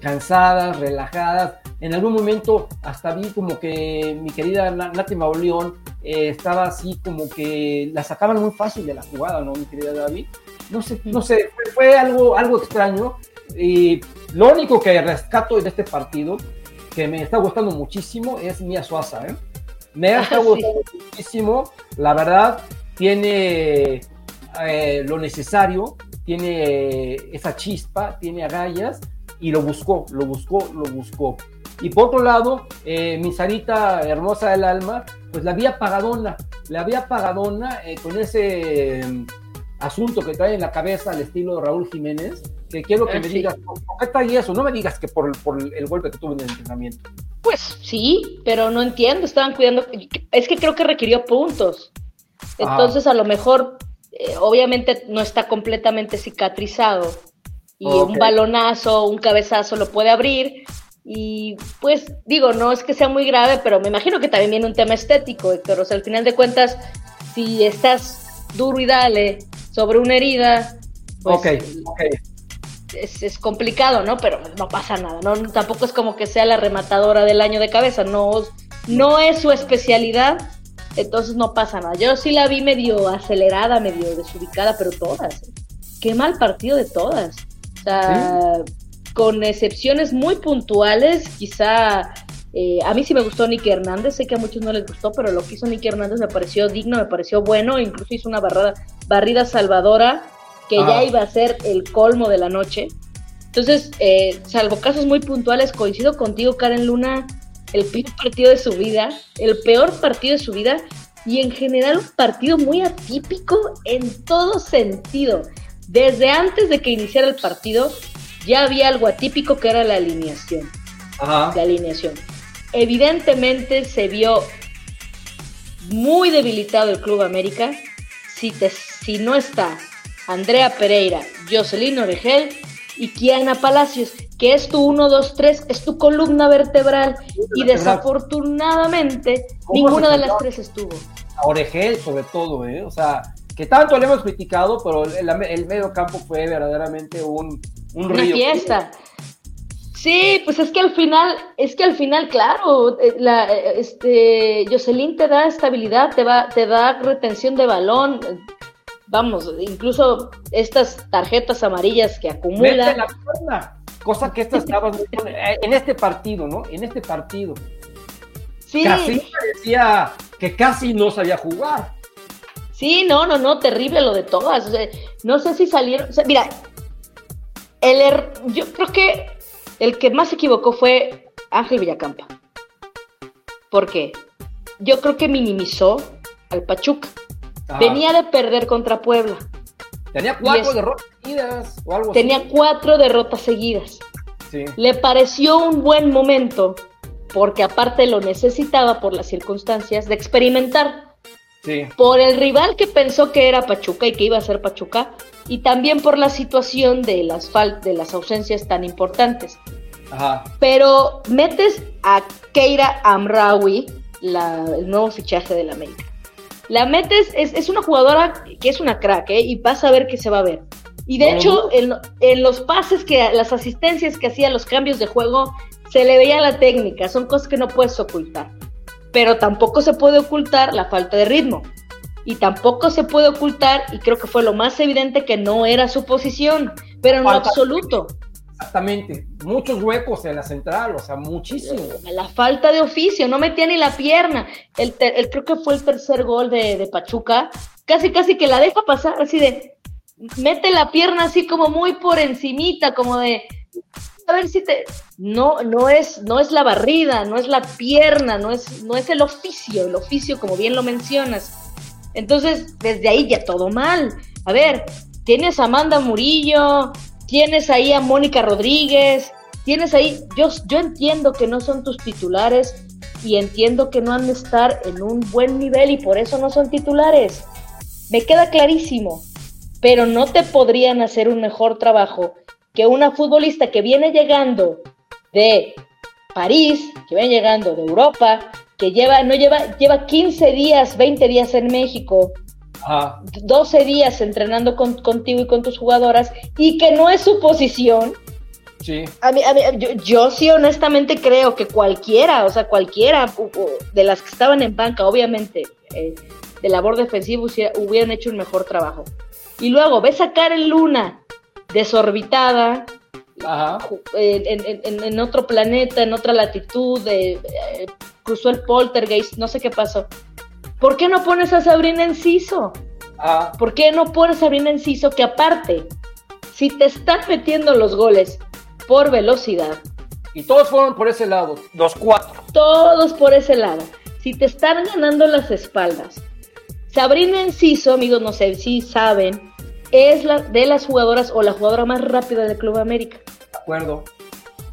cansadas, relajadas. En algún momento hasta vi como que mi querida Nati Mauleón eh, estaba así como que la sacaban muy fácil de la jugada, ¿no, mi querida David? no sé, no sé, fue, algo, algo extraño. Y lo único que rescato de este partido, que me está gustando muchísimo, es Mia Suaza. ¿eh? Me está ah, gustando muchísimo. La verdad, tiene eh, lo necesario, tiene esa chispa, tiene agallas y lo buscó, lo buscó, lo buscó. Y por otro lado, eh, mi Sarita hermosa del alma, pues la había pagadona, la había pagadona eh, con ese asunto que trae en la cabeza al estilo de Raúl Jiménez, que quiero que ah, me digas, ¿por qué trae eso? No me digas que por, por el golpe que tuvo en el entrenamiento.
Pues sí, pero no entiendo, estaban cuidando, es que creo que requirió puntos. Entonces a lo mejor, eh, obviamente no está completamente cicatrizado y un balonazo, un cabezazo lo puede abrir. Y pues digo, no es que sea muy grave, pero me imagino que también viene un tema estético, Héctor. O sea, al final de cuentas, si estás duro y dale sobre una herida, pues Es, complicado, ¿no? Pero no pasa nada, ¿no? Tampoco es como que sea la rematadora del año de cabeza, no, no es su especialidad, entonces no pasa nada. Yo sí la vi medio acelerada, medio desubicada, pero todas. Qué mal partido de todas. O sea, con excepciones muy puntuales, quizá eh, a mí sí me gustó Nicky Hernández, sé que a muchos no les gustó, pero lo que hizo Nicky Hernández me pareció digno, me pareció bueno, incluso hizo una barrada, barrida salvadora que ya iba a ser el colmo de la noche. Entonces, eh, salvo casos muy puntuales, coincido contigo, Karen Luna, el peor partido de su vida, el peor partido de su vida y en general un partido muy atípico en todo sentido. Desde antes de que iniciara el partido ya había algo atípico que era la alineación. La alineación evidentemente se vio muy debilitado el Club América. Si, si no está Andrea Pereira, Jocelyn Oregel y Kiana Palacios, que es tu 1, 2, 3, es tu columna vertebral. Y desafortunadamente ninguna de las tres estuvo.
Oregel, sobre todo, ¿eh? O sea, que tanto le hemos criticado, pero el, el medio campo fue verdaderamente un, un
Una fiesta. Sí, pues es que al final, es que al final, claro, eh, la, eh, este, Jocelyn te da estabilidad, te va, te da retención de balón, vamos, incluso estas tarjetas amarillas que acumula.
la pierna, cosa que esta estaba en este partido, ¿no? En este partido. Sí. Casi parecía que casi no sabía jugar.
Sí, no, no, no, terrible lo de todas. no sé si salieron. mira, el er, yo creo que el que más se equivocó fue Ángel Villacampa. ¿Por qué? Yo creo que minimizó al Pachuca. Venía de perder contra Puebla.
Tenía cuatro derrotas seguidas o algo
Tenía cuatro derrotas seguidas. Sí. Le pareció un buen momento, porque aparte lo necesitaba por las circunstancias, de experimentar. Sí. Por el rival que pensó que era Pachuca y que iba a ser Pachuca, y también por la situación de las, de las ausencias tan importantes. Ajá. Pero metes a Keira Amraoui, el nuevo fichaje de la América. La metes, es, una jugadora que es una crack, ¿eh? y vas a ver que se va a ver. Y de hecho, en, los pases, que las asistencias que hacía, los cambios de juego, se le veía la técnica, son cosas que no puedes ocultar. Pero tampoco se puede ocultar la falta de ritmo. Y tampoco se puede ocultar, y creo que fue lo más evidente, que no era su posición, pero en absoluto.
Exactamente, muchos huecos en la central, o sea, muchísimo.
La falta de oficio, no metía ni la pierna. El, creo que fue el tercer gol de, Pachuca, casi casi que la deja pasar, así de, mete la pierna así como muy por encimita, como de, a ver si te, no, no es, no es la barrida, no es la pierna, no es, no es el oficio, el oficio como bien lo mencionas. Entonces, desde ahí ya todo mal. A ver, tienes a Amanda Murillo, tienes ahí a Mónica Rodríguez, tienes ahí, yo, yo entiendo que no son tus titulares y entiendo que no han de estar en un buen nivel y por eso no son titulares. Me queda clarísimo, pero no te podrían hacer un mejor trabajo que una futbolista que viene llegando de París, que viene llegando de Europa, que lleva, no lleva, lleva 15 días, 20 días en México, 12 días entrenando contigo y con tus jugadoras y que no es su posición. Sí. A mí, yo, sí honestamente creo que cualquiera, o sea, cualquiera de las que estaban en banca, obviamente, eh, de labor defensiva hubieran hecho un mejor trabajo. Y luego ves a Karen Luna desorbitada, En, otro planeta, en otra latitud, eh, cruzó el poltergeist, no sé qué pasó. ¿Por qué no pones a Sabrina Enciso? Ah. ¿Por qué no pones a Sabrina Enciso que aparte, si te están metiendo los goles por velocidad.
Y todos fueron por ese lado, los cuatro.
Todos por ese lado. Si te están ganando las espaldas. Sabrina Enciso, amigos, no sé si saben, es la de las jugadoras o la jugadora más rápida del Club América.
De acuerdo.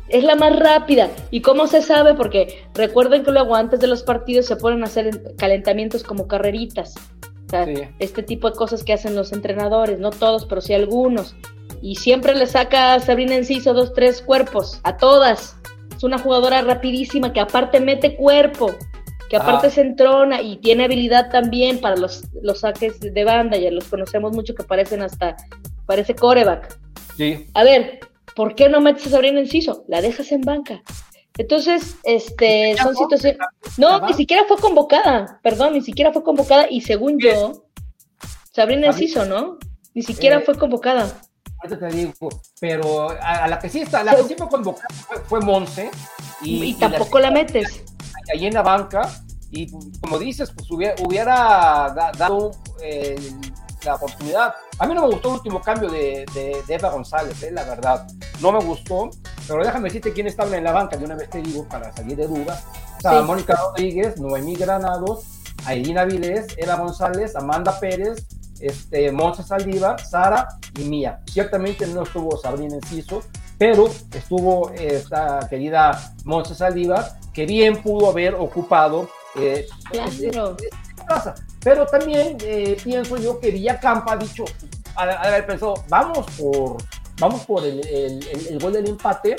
Es la más rápida. ¿Y cómo se sabe? Porque recuerden que luego antes de los partidos se ponen a hacer calentamientos como carreritas. este tipo de cosas que hacen los entrenadores, no todos, pero sí algunos. Y siempre le saca a Sabrina Enciso dos, tres cuerpos, a todas. Es una jugadora rapidísima que aparte mete cuerpo, que aparte se entrona y tiene habilidad también para los, los saques de banda, ya los conocemos mucho que parecen hasta, parece coreback. Sí. A ver, ¿por qué no metes a Sabrina Enciso? La dejas en banca. Entonces, este, son situaciones. No, ni siquiera fue convocada, perdón, ni siquiera fue convocada y según yo, Sabrina Enciso, ¿no? Ni siquiera eh, fue convocada.
Te digo, pero a, la que sí está, la que sí fue convocada fue, Monse.
Y, tampoco la, metes.
Ahí en la banca, y como dices, pues hubiera, dado eh, la oportunidad. A mí no me gustó el último cambio de, de, Eva González, eh, la verdad. No me gustó, pero déjame decirte quién estaba en la banca de una vez te digo para salir de duda. O Mónica Rodríguez, Noemí Granados, Ailina Vilés, Eva González, Amanda Pérez, este, Monza Saldívar, Sara y Mía. Ciertamente no estuvo Sabrina Enciso, pero estuvo esta querida Monza Saldívar, que bien pudo haber ocupado eh, pero también eh, pienso yo que Villacampa ha dicho, haber pensado, vamos por, vamos por el, el, gol del empate.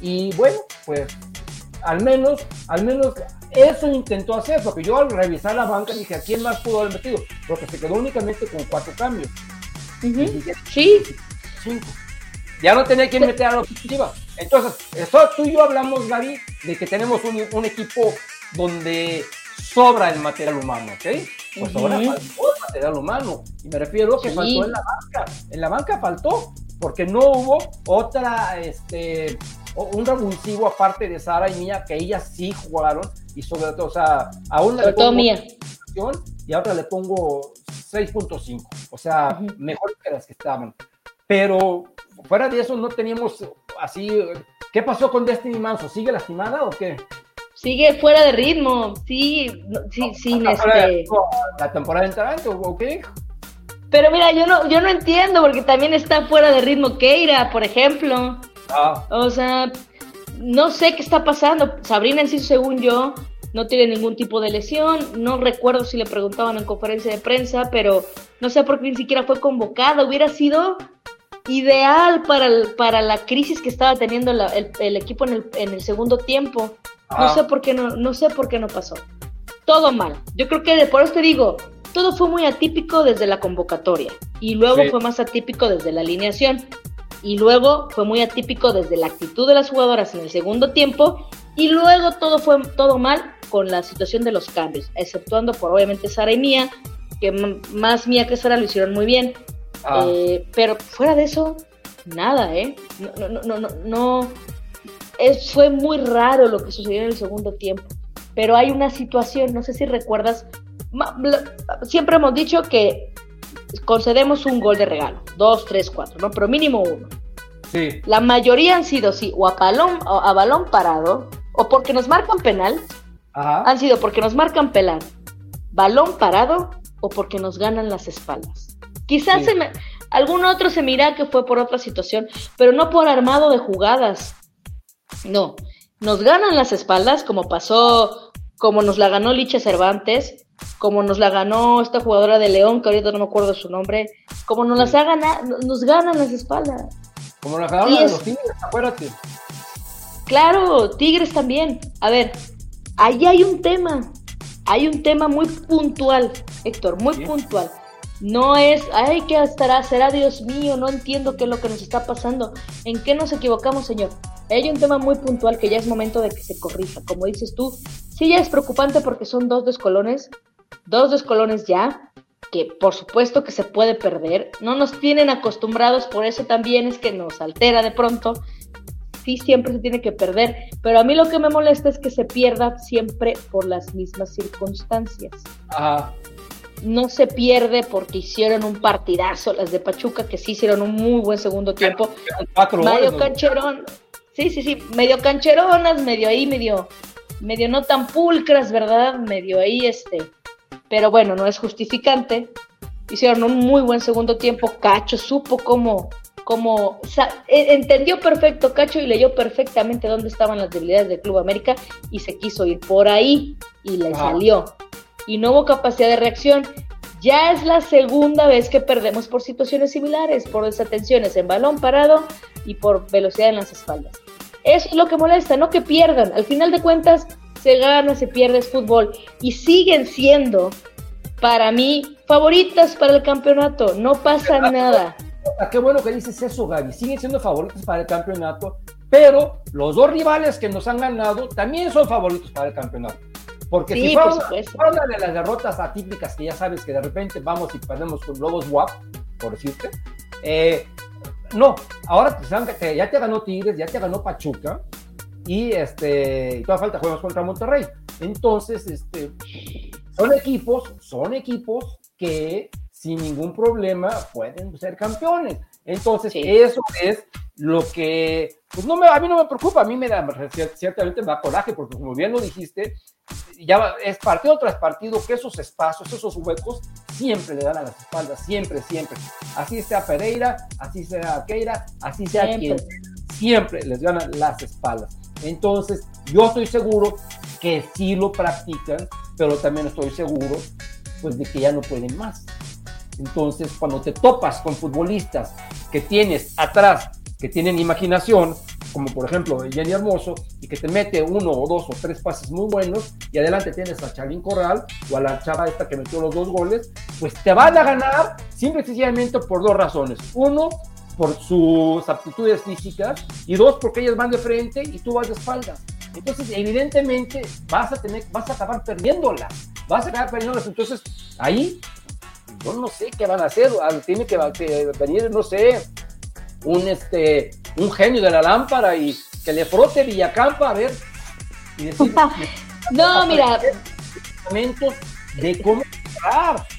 Y bueno, pues al menos, al menos eso intentó hacer, porque yo al revisar la banca dije, ¿a quién más pudo haber metido? Porque se quedó únicamente con cuatro cambios.
Sí.
Cinco. Ya no tenía quien meter a la ofensiva. Entonces, eso, tú y yo hablamos, Gaby, de que tenemos un, un equipo donde sobra el material humano, ¿ok? Pues ahora faltó el material humano. Y me refiero a que faltó en la banca. En la banca faltó, porque no hubo otra, este, un revulsivo aparte de Sara y Mía, que ellas sí jugaron, y sobre todo, o sea, a una le pongo
Mía.
y a otra le pongo 6.5, o sea, mejor que las que estaban. Pero fuera de eso no teníamos así, ¿qué pasó con Destiny Manso? ¿Sigue lastimada o qué?
Sigue fuera de ritmo, sí, sí, sin este...
La temporada entrante, ¿o qué?
Pero mira, yo no, yo no entiendo, porque también está fuera de ritmo Keira, por ejemplo.
Ah.
O sea, no sé qué está pasando. Sabrina en sí, según yo, no tiene ningún tipo de lesión. No recuerdo si le preguntaban en conferencia de prensa, pero no sé por qué ni siquiera fue convocada. Hubiera sido ideal para, para la crisis que estaba teniendo el, equipo en el, en el segundo tiempo. No sé por qué no, no sé por qué no pasó. Todo mal. Yo creo que por eso te digo, todo fue muy atípico desde la convocatoria. Y luego fue más atípico desde la alineación. Y luego fue muy atípico desde la actitud de las jugadoras en el segundo tiempo. Y luego todo fue todo mal con la situación de los cambios, exceptuando por obviamente Sara y Mía, que más Mía que Sara lo hicieron muy bien, ah. eh, pero fuera de eso, nada, ¿eh? No, no, no, no, no, es, fue muy raro lo que sucedió en el segundo tiempo, pero hay una situación, no sé si recuerdas, siempre hemos dicho que concedemos un gol de regalo, dos, tres, cuatro, ¿no? Pero mínimo uno.
Sí.
La mayoría han sido, sí, o a balón, a balón parado, o porque nos marcan penal, han sido porque nos marcan penal, balón parado, o porque nos ganan las espaldas. Quizás se me, algún otro se mira que fue por otra situación, pero no por armado de jugadas. No, nos ganan las espaldas, como pasó, como nos la ganó Licha Cervantes, como nos la ganó esta jugadora de León, que ahorita no me acuerdo su nombre, como nos las ha ganado, nos ganan las espaldas.
Como las ganaron los Tigres, acuérdate.
Claro, Tigres también. A ver, ahí hay un tema, hay un tema muy puntual, Héctor, muy puntual. No es, ay, ¿qué estará? ¿Será Dios mío? No entiendo qué es lo que nos está pasando. ¿En qué nos equivocamos, Señor? Hay un tema muy puntual que ya es momento de que se corrija. Como dices tú, sí ya es preocupante porque son dos descolones, dos descolones ya, que por supuesto que se puede perder. No nos tienen acostumbrados, por eso también es que nos altera de pronto. Sí, siempre se tiene que perder, pero a mí lo que me molesta es que se pierda siempre por las mismas circunstancias.
Ajá
no se pierde porque hicieron un partidazo las de Pachuca, que sí hicieron un muy buen segundo tiempo. medio cancherón, sí, sí, sí, medio cancheronas, medio ahí, medio, medio no tan pulcras, ¿verdad? Medio ahí, este, pero bueno, no es justificante. Hicieron un muy buen segundo tiempo, Cacho supo cómo, cómo, e, entendió perfecto Cacho y leyó perfectamente dónde estaban las debilidades del Club América y se quiso ir por ahí y le salió y no hubo capacidad de reacción. Ya es la segunda vez que perdemos por situaciones similares, por desatenciones en balón parado y por velocidad en las espaldas. Eso es lo que molesta, no que pierdan. Al final de cuentas, se gana, se pierde, es fútbol. Y siguen siendo, para mí, favoritas para el campeonato. No pasa nada.
Qué bueno que dices eso, Gaby. Siguen siendo favoritas para el campeonato, pero los dos rivales que nos han ganado también son favoritos para el campeonato. Porque si fuera, una de las derrotas atípicas que ya sabes que de repente vamos y perdemos con Lobos WAP, por decirte, eh, no, ahora ya te ganó Tigres, ya te ganó Pachuca y este, y toda falta juegos contra Monterrey. Entonces, este, son equipos, son equipos que sin ningún problema pueden ser campeones. Entonces, eso es lo que, pues no me, a mí no me preocupa, a mí me da, ciertamente me da coraje, porque como bien lo dijiste, ya es partido tras partido que esos espacios, esos huecos, siempre le dan a las espaldas, siempre, siempre. Así sea Pereira, así sea Keira, así sea quien, siempre les ganan las espaldas. Entonces, yo estoy seguro que sí lo practican, pero también estoy seguro, pues, de que ya no pueden más. Entonces, cuando te topas con futbolistas que tienes atrás, que tienen imaginación, como por ejemplo Jenny Hermoso, y que te mete uno o dos o tres pases muy buenos, y adelante tienes a Chalín Corral o a la chava esta que metió los dos goles, pues te van a ganar simple y sencillamente por dos razones. Uno, por sus aptitudes físicas, y dos, porque ellas van de frente y tú vas de espaldas. Entonces, evidentemente, vas a tener, vas a acabar perdiéndola, vas a acabar perdiéndolas. Entonces, ahí, yo no sé qué van a hacer. Ah, tiene que, venir, no sé, un, este, un genio de la lámpara y que le frote Villacampa a ver. Y decir,
no, mira.
De cómo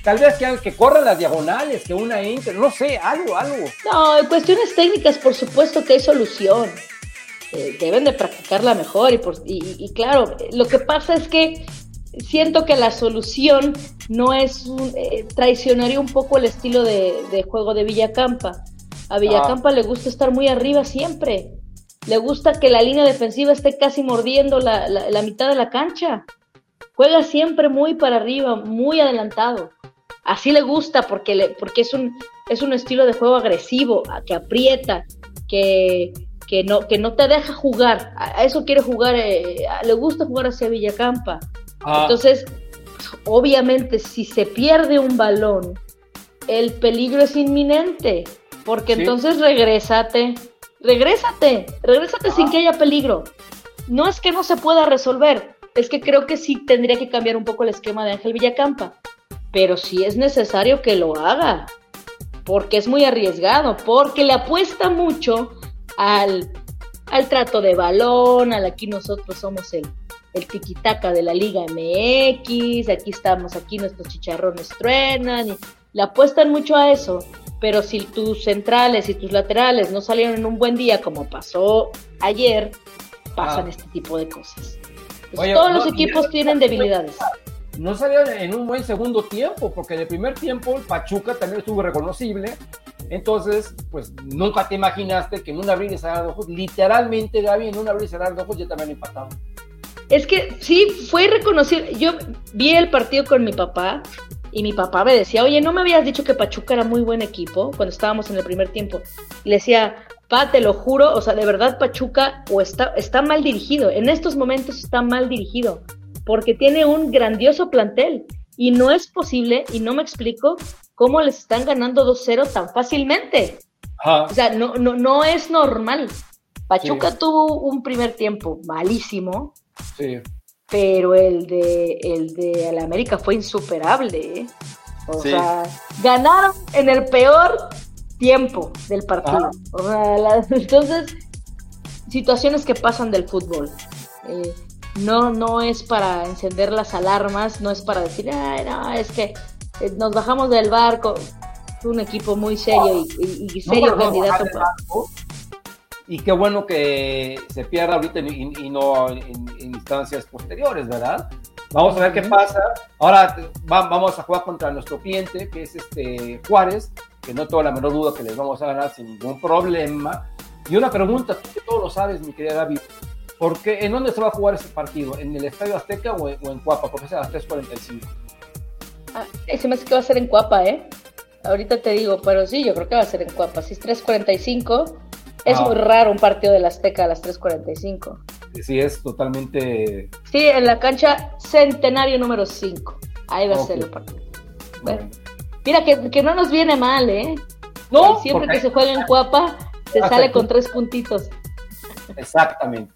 Tal vez que, que corran las diagonales, que una entre, no sé, algo, algo.
No, en cuestiones técnicas, por supuesto que hay solución. Eh, deben de practicarla mejor y, por, y, claro, lo que pasa es que siento que la solución no es un, eh, traicionaría un poco el estilo de, juego de Villacampa. A Villacampa le gusta estar muy arriba siempre. Le gusta que la línea defensiva esté casi mordiendo la, la, mitad de la cancha. Juega siempre muy para arriba, muy adelantado. Así le gusta porque, le, porque es, un, es un estilo de juego agresivo, que aprieta, que, que no, que no te deja jugar. A eso quiere jugar, eh, le gusta jugar hacia Villacampa. Ah. Entonces, obviamente, si se pierde un balón, el peligro es inminente, porque entonces regrésate, regrésate, regrésate sin ah. que haya peligro. No es que no se pueda resolver, es que creo que sí tendría que cambiar un poco el esquema de Ángel Villacampa, pero si es necesario que lo haga, porque es muy arriesgado, porque le apuesta mucho al, al trato de balón, al aquí nosotros somos el, el tiquitaca de la Liga MX, aquí estamos, aquí nuestros chicharrones truenan, y le apuestan mucho a eso, pero si tus centrales y tus laterales no salieron en un buen día, como pasó ayer, pasan ah. este tipo de cosas. todos los equipos tienen debilidades.
No salieron en un buen segundo tiempo, porque en el primer tiempo el Pachuca también estuvo reconocible, entonces, pues nunca te imaginaste que en un abrir y cerrar de ojos, literalmente Gaby, en un abrir y cerrar de ojos ya también empatado.
Es que sí, fue reconocido. Yo vi el partido con mi papá y mi papá me decía, oye, ¿no me habías dicho que Pachuca era muy buen equipo cuando estábamos en el primer tiempo? Y le decía, pa, te lo juro, o sea, de verdad Pachuca o está, está mal dirigido. En estos momentos está mal dirigido porque tiene un grandioso plantel y no es posible, y no me explico, cómo les están ganando 2-0 tan fácilmente. O sea, no, no, no es normal. Pachuca tuvo un primer tiempo malísimo. Sí. Pero el de el de la América fue insuperable. ¿eh? O sea, ganaron en el peor tiempo del partido. O sea, entonces, situaciones que pasan del fútbol. Eh, no, no es para encender las alarmas, no es para decir, ay, no, es que eh, nos bajamos del barco, un equipo muy serio y, serio candidato.
Y qué bueno que se pierda ahorita y, no en, instancias posteriores, ¿verdad? Vamos a ver qué pasa. Ahora vamos a jugar contra nuestro cliente, que es este Juárez, que no tengo la menor duda que les vamos a ganar sin ningún problema. Y una pregunta, tú que todo lo sabes, mi querida David, ¿por qué, ¿en dónde se va a jugar ese partido? ¿En el Estadio Azteca o en, o en Cuapa? Porque es a las 3.45.
Ah, se me hace que va a ser en Cuapa, ¿eh? Ahorita te digo, pero sí, yo creo que va a ser en Cuapa. Si es 3.45, es ah. muy raro un partido de la Azteca a las 3.45.
Sí, es totalmente...
Sí, en la cancha Centenario número 5. Ahí va a ser el partido. Bueno. Mira, que, no nos viene mal, ¿eh? No. Siempre que se juega en Cuapa, se sale con tres puntitos.
Exactamente.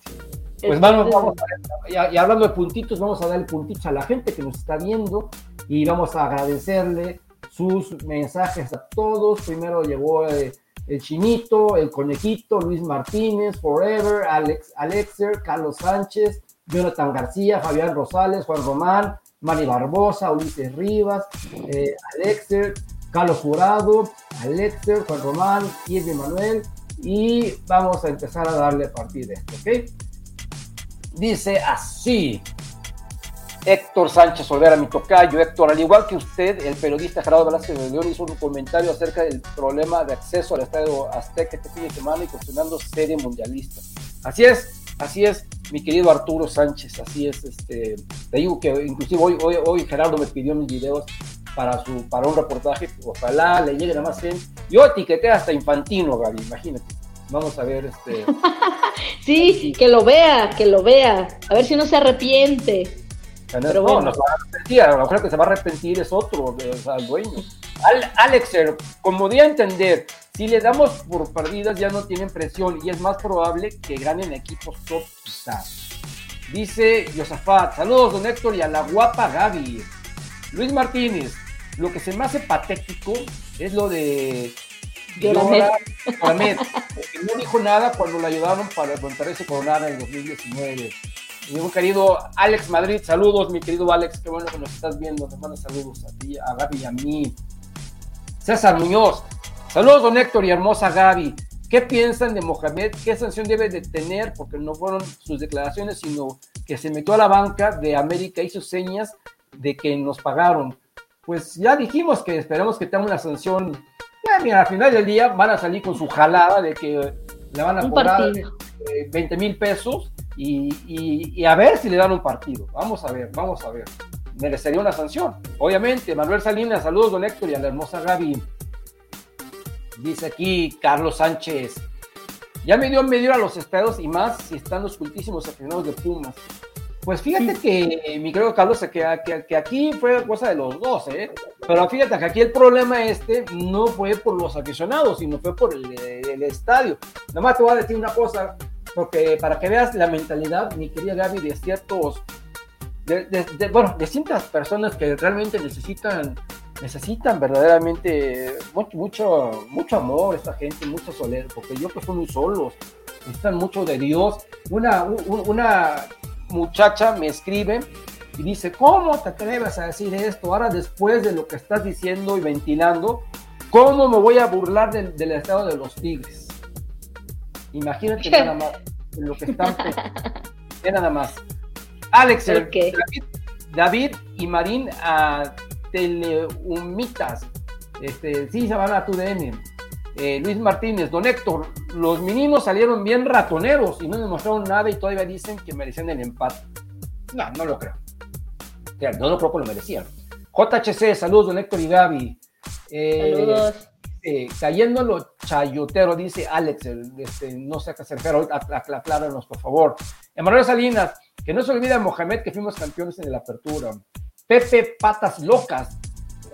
Pues vamos, vamos a, y, hablando de puntitos, vamos a dar el puntito a la gente que nos está viendo y vamos a agradecerle sus mensajes a todos. Primero llegó eh, el Chinito, el Conejito, Luis Martínez, Forever, Alex, Alexer, Carlos Sánchez, Jonathan García, Fabián Rosales, Juan Román, Mari Barbosa, Ulises Rivas, eh, Alexer, Carlos Jurado, Alexer, Juan Román, Irving Manuel, y vamos a empezar a darle a partir de esto, ¿ok? Dice así. Héctor Sánchez Olvera, mi tocayo. Héctor, al igual que usted, el periodista Gerardo Velázquez de León hizo un comentario acerca del problema de acceso al estadio Azteca este fin de semana y cuestionando serie mundialista. Así es, así es, mi querido Arturo Sánchez, así es. Este, te digo que inclusive hoy, hoy, Gerardo me pidió mis videos para, su, para un reportaje, ojalá le llegue a más gente. Yo etiqueté hasta Infantino, Gaby, imagínate. Vamos a ver, este.
sí, que lo vea, que lo vea. A ver si no se arrepiente.
Pero no, no se va a arrepentir. A lo mejor que se va a arrepentir es otro, o sea, el dueño. Al, Alexer, como di a entender, si le damos por perdidas ya no tienen presión y es más probable que ganen equipos top Dice Yosafat, saludos don Héctor y a la guapa Gaby. Luis Martínez, lo que se me hace patético es lo de Mohamed, porque no dijo nada cuando le ayudaron para Monterrey se coronara en 2019. Mi querido Alex Madrid, saludos, mi querido Alex, qué bueno que nos estás viendo. Te mando saludos a ti, a Gaby y a mí. César Muñoz, saludos, don Héctor y hermosa Gaby. ¿Qué piensan de Mohamed? ¿Qué sanción debe de tener? Porque no fueron sus declaraciones, sino que se metió a la banca de América, hizo señas de que nos pagaron. Pues ya dijimos que esperamos que tenga una sanción. mira, al final del día van a salir con su jalada de que le van a cobrar 20 mil pesos y, a ver si le dan un partido. Vamos a ver, vamos a ver. Merecería una sanción. Obviamente, Manuel Salinas, saludos, don Héctor, y a la hermosa Gaby. Dice aquí Carlos Sánchez. Ya me dio medio a los estados y más si están los cultísimos aficionados de Pumas. Pues fíjate que mi querido Carlos, que, que, aquí fue cosa de los dos, ¿eh? Pero fíjate que aquí el problema este no fue por los aficionados, sino fue por el, el estadio. Nada más te voy a decir una cosa, porque para que veas la mentalidad, mi querida Gaby, de ciertos, de, bueno, de ciertas personas que realmente necesitan, necesitan verdaderamente mucho, mucho, mucho amor, esta gente, mucha soledad, porque yo pues son muy solos, necesitan mucho de Dios. Una, una muchacha me escribe y dice, ¿cómo te atreves a decir esto? Ahora después de lo que estás diciendo y ventilando, ¿cómo me voy a burlar del estado de los tigres? Imagínate nada más lo que están. nada más. Alex, David, y Marín a Teleumitas. Este, sí, se van a tu DN. Eh, Luis Martínez, don Héctor, los mínimos salieron bien ratoneros y no demostraron nada y todavía dicen que merecían el empate. No, no lo creo. No lo creo que lo merecían. JHC, saludos, don Héctor y Gaby.
Eh, saludos
este, cayendo lo chayotero, dice Alex, este, no sé a qué se refiere, acláranos por favor. Emanuel Salinas, que no se olvide Mohamed que fuimos campeones en la apertura. Pepe Patas Locas.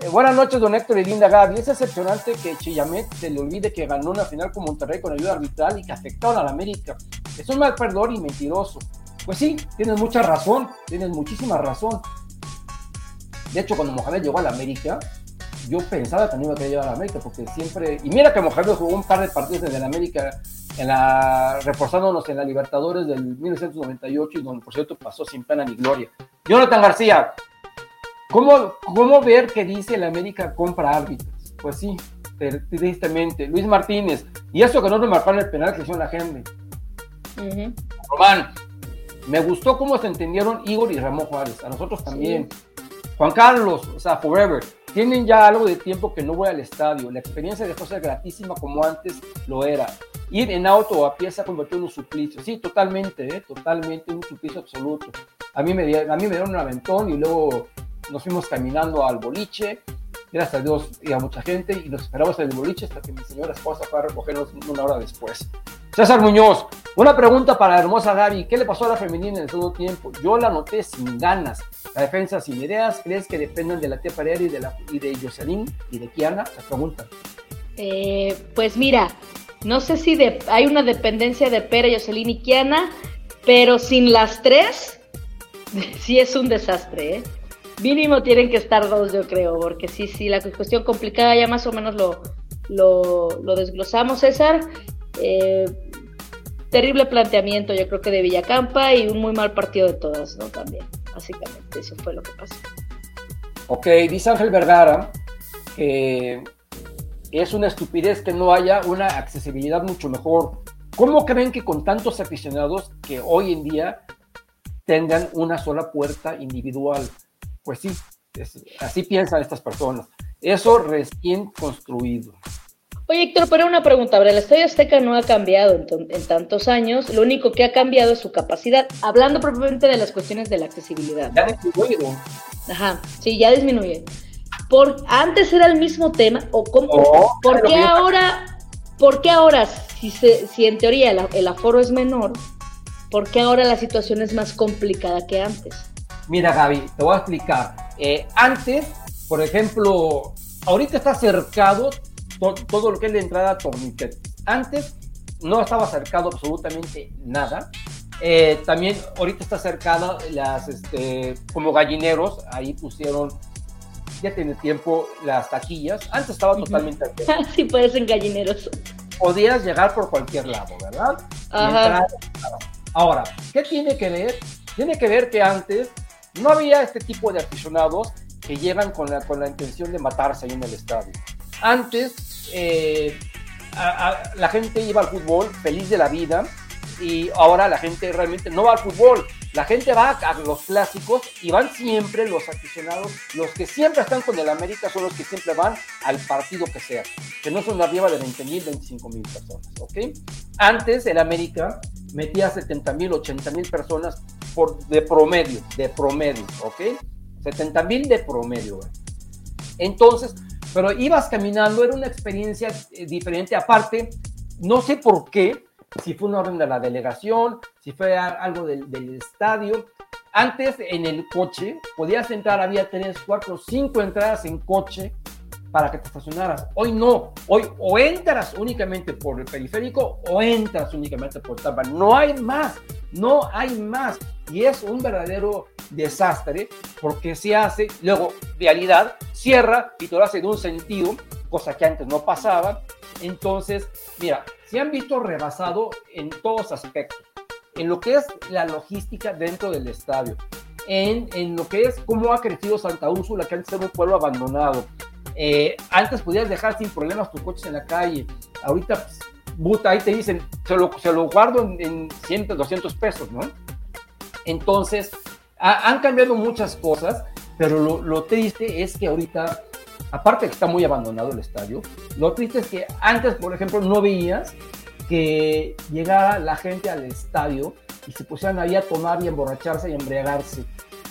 Eh, buenas noches, don Héctor y Linda Gaby. Es excepcionante que Chillamet se le olvide que ganó una final con Monterrey con ayuda arbitral y que afectaron a la América. Es un mal perdón y mentiroso. Pues sí, tienes mucha razón, tienes muchísima razón. De hecho, cuando Mohamed llegó a la América, yo pensaba que no iba a querer llevar a América, porque siempre. Y mira que Mohamed jugó un par de partidos en el América, en la, reforzándonos en la Libertadores del 1998, y donde por cierto pasó sin pena ni gloria. Jonathan García, ¿cómo, cómo ver que dice el América compra árbitros? Pues sí, tristemente. Luis Martínez, y eso que no me marcaron el penal que hizo la gente. Román, me gustó cómo se entendieron Igor y Ramón Juárez, a nosotros también. Juan Carlos, o sea, forever. Tienen ya algo de tiempo que no voy al estadio. La experiencia dejó ser gratísima como antes lo era. Ir en auto o a pie se ha convertido en un suplicio. Sí, totalmente, ¿eh? totalmente un suplicio absoluto. A mí, me, a mí me dieron un aventón y luego nos fuimos caminando al boliche. Gracias a Dios y a mucha gente y nos esperamos en el boliche hasta que mi señora esposa fue a recogernos una hora después. César Muñoz, una pregunta para la hermosa Gaby. ¿Qué le pasó a la femenina en el segundo tiempo? Yo la noté sin ganas. La defensa sin ideas. ¿Crees que dependan de la tía Paredes y de, la, y de Jocelyn y de Kiana? La pregunta.
Eh, pues mira, no sé si hay una dependencia de Pera, Jocelyn y Kiana, pero sin las tres, sí es un desastre, ¿eh? Mínimo tienen que estar dos, yo creo, porque sí, sí, la cuestión complicada ya más o menos lo, lo, lo desglosamos, César. Eh, terrible planteamiento, yo creo que de Villacampa y un muy mal partido de todas, ¿no? También, básicamente, eso fue lo que pasó.
Ok, dice Ángel Vergara que es una estupidez que no haya una accesibilidad mucho mejor. ¿Cómo creen que con tantos aficionados que hoy en día tengan una sola puerta individual? Pues sí, así piensan estas personas. Eso recién construido.
Oye, Héctor, pero una pregunta. el Estadio Azteca no ha cambiado en, tantos años. Lo único que ha cambiado es su capacidad. Hablando propiamente de las cuestiones de la accesibilidad.
Ya disminuido.
Ajá, sí, ya disminuye. Por, antes era el mismo tema, o cómo, ¿por qué ahora, por qué ahora si, se, si en teoría el, aforo es menor, ¿por qué ahora la situación es más complicada que antes?
Mira, Gaby, te voy a explicar. Eh, antes, por ejemplo, ahorita está cercado todo lo que es la entrada a Torniquet. Antes no estaba cercado absolutamente nada. Eh, también ahorita está cercada las, este, como gallineros, ahí pusieron, ya tiene tiempo, las taquillas. Antes estaba totalmente
abierto. sí, puedes en gallineros.
Podías llegar por cualquier lado, ¿verdad? Ajá. Ahora, ¿qué tiene que ver? Tiene que ver que antes no había este tipo de aficionados que llegan con la, con la intención de matarse ahí en el estadio. Antes, eh, la gente iba al fútbol feliz de la vida y ahora la gente realmente no va al fútbol. La gente va a los clásicos y van siempre los aficionados, los que siempre están con el América son los que siempre van al partido que sea, que no son arriba de 20 mil, 25 mil personas, ¿ok? Antes el América metía 70 mil, 80 mil personas por, de promedio, de promedio, ¿ok? 70 mil de promedio. Entonces, pero ibas caminando, era una experiencia eh, diferente. Aparte, no sé por qué, si fue una orden de la delegación, si fue algo del, estadio. Antes en el coche podías entrar, había tres, cuatro, cinco entradas en coche para que te estacionaras. Hoy no, hoy o entras únicamente por el periférico o entras únicamente por tapa. No hay más, no hay más. Y es un verdadero desastre porque se hace, luego realidad cierra y todo hace de un sentido, cosa que antes no pasaba. Entonces, mira, se han visto rebasado en todos aspectos, en lo que es la logística dentro del estadio, en, en lo que es cómo ha crecido Santa Úrsula, que antes era un pueblo abandonado. Eh, antes podías dejar sin problemas tus coches en la calle, ahorita, pues, ahí te dicen, se lo, se lo guardo en, en 100, 200 pesos, ¿no? Entonces, han cambiado muchas cosas, pero lo, triste es que ahorita, aparte que está muy abandonado el estadio, lo triste es que antes, por ejemplo, no veías que llegara la gente al estadio y se pusieran ahí a tomar y emborracharse y embriagarse,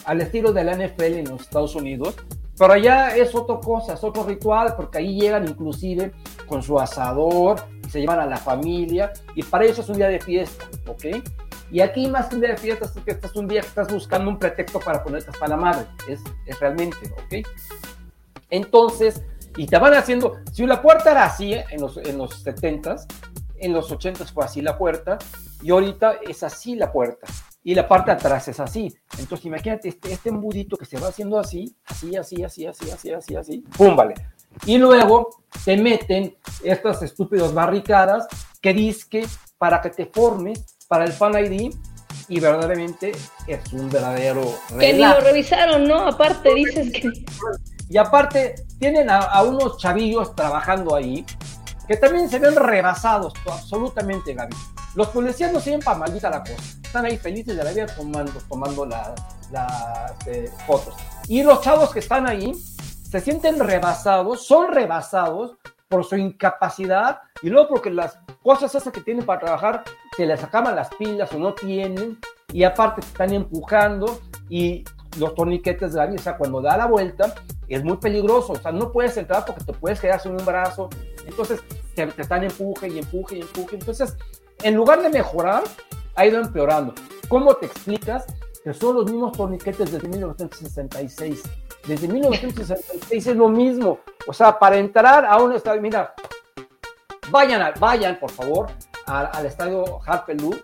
al estilo de la NFL en los Estados Unidos. Pero allá es otra cosa, es otro ritual, porque ahí llegan inclusive con su asador, se llevan a la familia, y para eso es un día de fiesta, ¿ok? Y aquí más que un día de fiesta, es que estás un día que estás buscando un pretexto para ponerte hasta la madre. Es, es realmente, ¿ok? Entonces, y te van haciendo, si la puerta era así ¿eh? en los, en los 70s, en los 80s fue así la puerta, y ahorita es así la puerta, y la parte de atrás es así. Entonces, imagínate este, este embudito que se va haciendo así, así, así, así, así, así, así, así, pum, vale. Y luego te meten estas estúpidas barricadas que que para que te formes para el Fan ID y verdaderamente es un verdadero
Que ni lo revisaron, ¿no? Aparte dices que...
Y aparte tienen a, unos chavillos trabajando ahí que también se ven rebasados, absolutamente, Gaby. Los policías no sirven para maldita la cosa. Están ahí felices de la vida tomando, tomando las este, fotos. Y los chavos que están ahí se sienten rebasados, son rebasados por su incapacidad y luego porque las cosas esas que tienen para trabajar se les acaban las pilas o no tienen y aparte te están empujando y los torniquetes de la sea, cuando da la vuelta es muy peligroso, o sea, no puedes entrar porque te puedes quedar sin un brazo, entonces te, están empuje y empuje y empuje, entonces en lugar de mejorar, ha ido empeorando. ¿Cómo te explicas que son los mismos torniquetes desde 1966? Desde 1966 es lo mismo, o sea, para entrar a un estadio, mira, vayan, vayan por favor al, estadio Harpelú,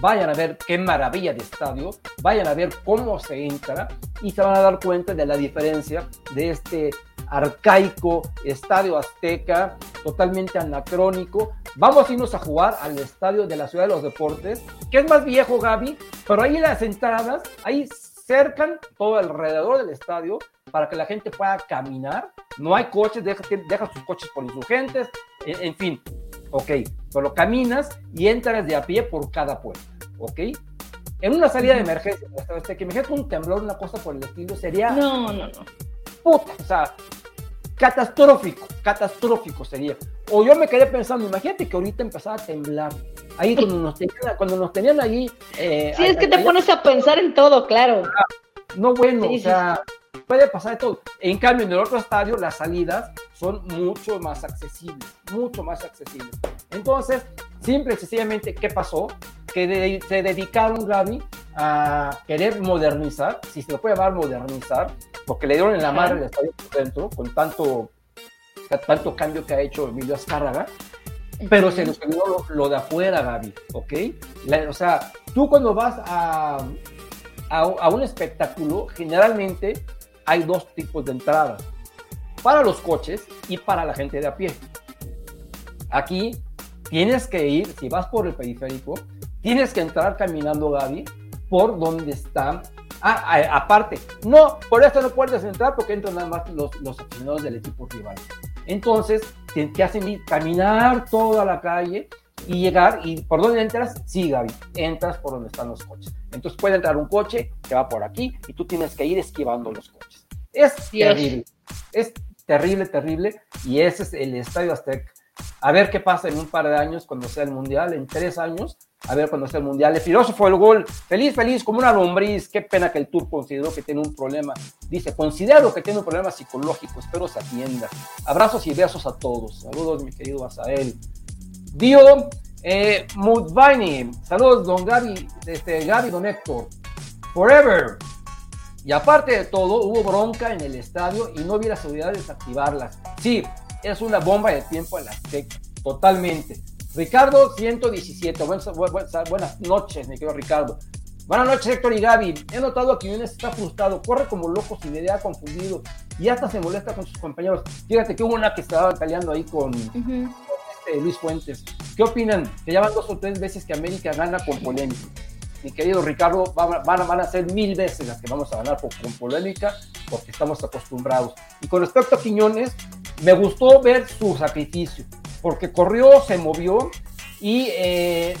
vayan a ver qué maravilla de estadio, vayan a ver cómo se entra y se van a dar cuenta de la diferencia de este arcaico estadio azteca, totalmente anacrónico. Vamos a irnos a jugar al estadio de la Ciudad de los Deportes, que es más viejo, Gaby, pero ahí las entradas, ahí cercan todo alrededor del estadio para que la gente pueda caminar. No hay coches, deja, deja sus coches por insurgentes, en, en fin, ok, solo caminas y entras de a pie por cada puerta, ok. En una salida de emergencia, hasta que me un temblor, una cosa por el estilo, sería.
No, no, no.
Puta, o sea, catastrófico, catastrófico sería. O yo me quedé pensando, imagínate que ahorita empezaba a temblar. Ahí cuando nos tenían, cuando nos tenían ahí.
Eh, sí, es que te pones a pensar en todo, claro.
No, bueno, o sea, puede pasar de todo. En cambio, en el otro estadio, las salidas son mucho más accesibles, mucho más accesibles. Entonces, Simple y sencillamente, ¿qué pasó? Que se dedicaron, Gaby, a querer modernizar, si se lo puede llamar modernizar, porque le dieron en la madre el estadio por dentro, con tanto, tanto cambio que ha hecho Emilio Azcárraga, pero se nos olvidó lo, de afuera, Gaby, ¿ok? o sea, tú cuando vas a, a, a, un espectáculo, generalmente hay dos tipos de entradas, para los coches y para la gente de a pie. Aquí tienes que ir, si vas por el periférico, tienes que entrar caminando, Gaby, por donde están. Ah, aparte, no, por esto no puedes entrar porque entran nada más los, los aficionados del equipo rival. Entonces, te, hacen ir, caminar toda la calle y llegar. ¿Y por dónde entras? Sí, Gaby, entras por donde están los coches. Entonces puede entrar un coche que va por aquí y tú tienes que ir esquivando los coches. Es terrible. Es terrible, terrible. Y ese es el Estadio Azteca. A ver qué pasa en un par de años cuando sea el Mundial, en tres años, a ver cuando sea el Mundial. El filósofo el gol, feliz, feliz, como una lombriz. Qué pena que el Tour consideró que tiene un problema. Dice, considero que tiene un problema psicológico, espero se atienda. Abrazos y besos a todos. Saludos, mi querido Asael. Dio eh, Mudvani, saludos, don Gaby, este, Gaby, don Héctor. Forever. Y aparte de todo, hubo bronca en el estadio y no hubiera seguridad de desactivarlas. Sí, es una bomba de tiempo en la Azteca, totalmente. Ricardo 117, buenas, noches, mi querido Ricardo. Buenas noches, Héctor y Gaby. He notado que Yunes está frustrado, corre como loco, sin idea, confundido y hasta se molesta con sus compañeros. Fíjate que hubo una que estaba peleando ahí con, este Luis Fuentes. ¿Qué opinan? Que ya van dos o tres veces que América gana con polémica mi querido Ricardo, van, van, a ser mil veces las que vamos a ganar por, con polémica, porque estamos acostumbrados. Y con respecto a Quiñones, me gustó ver su sacrificio, porque corrió, se movió y eh,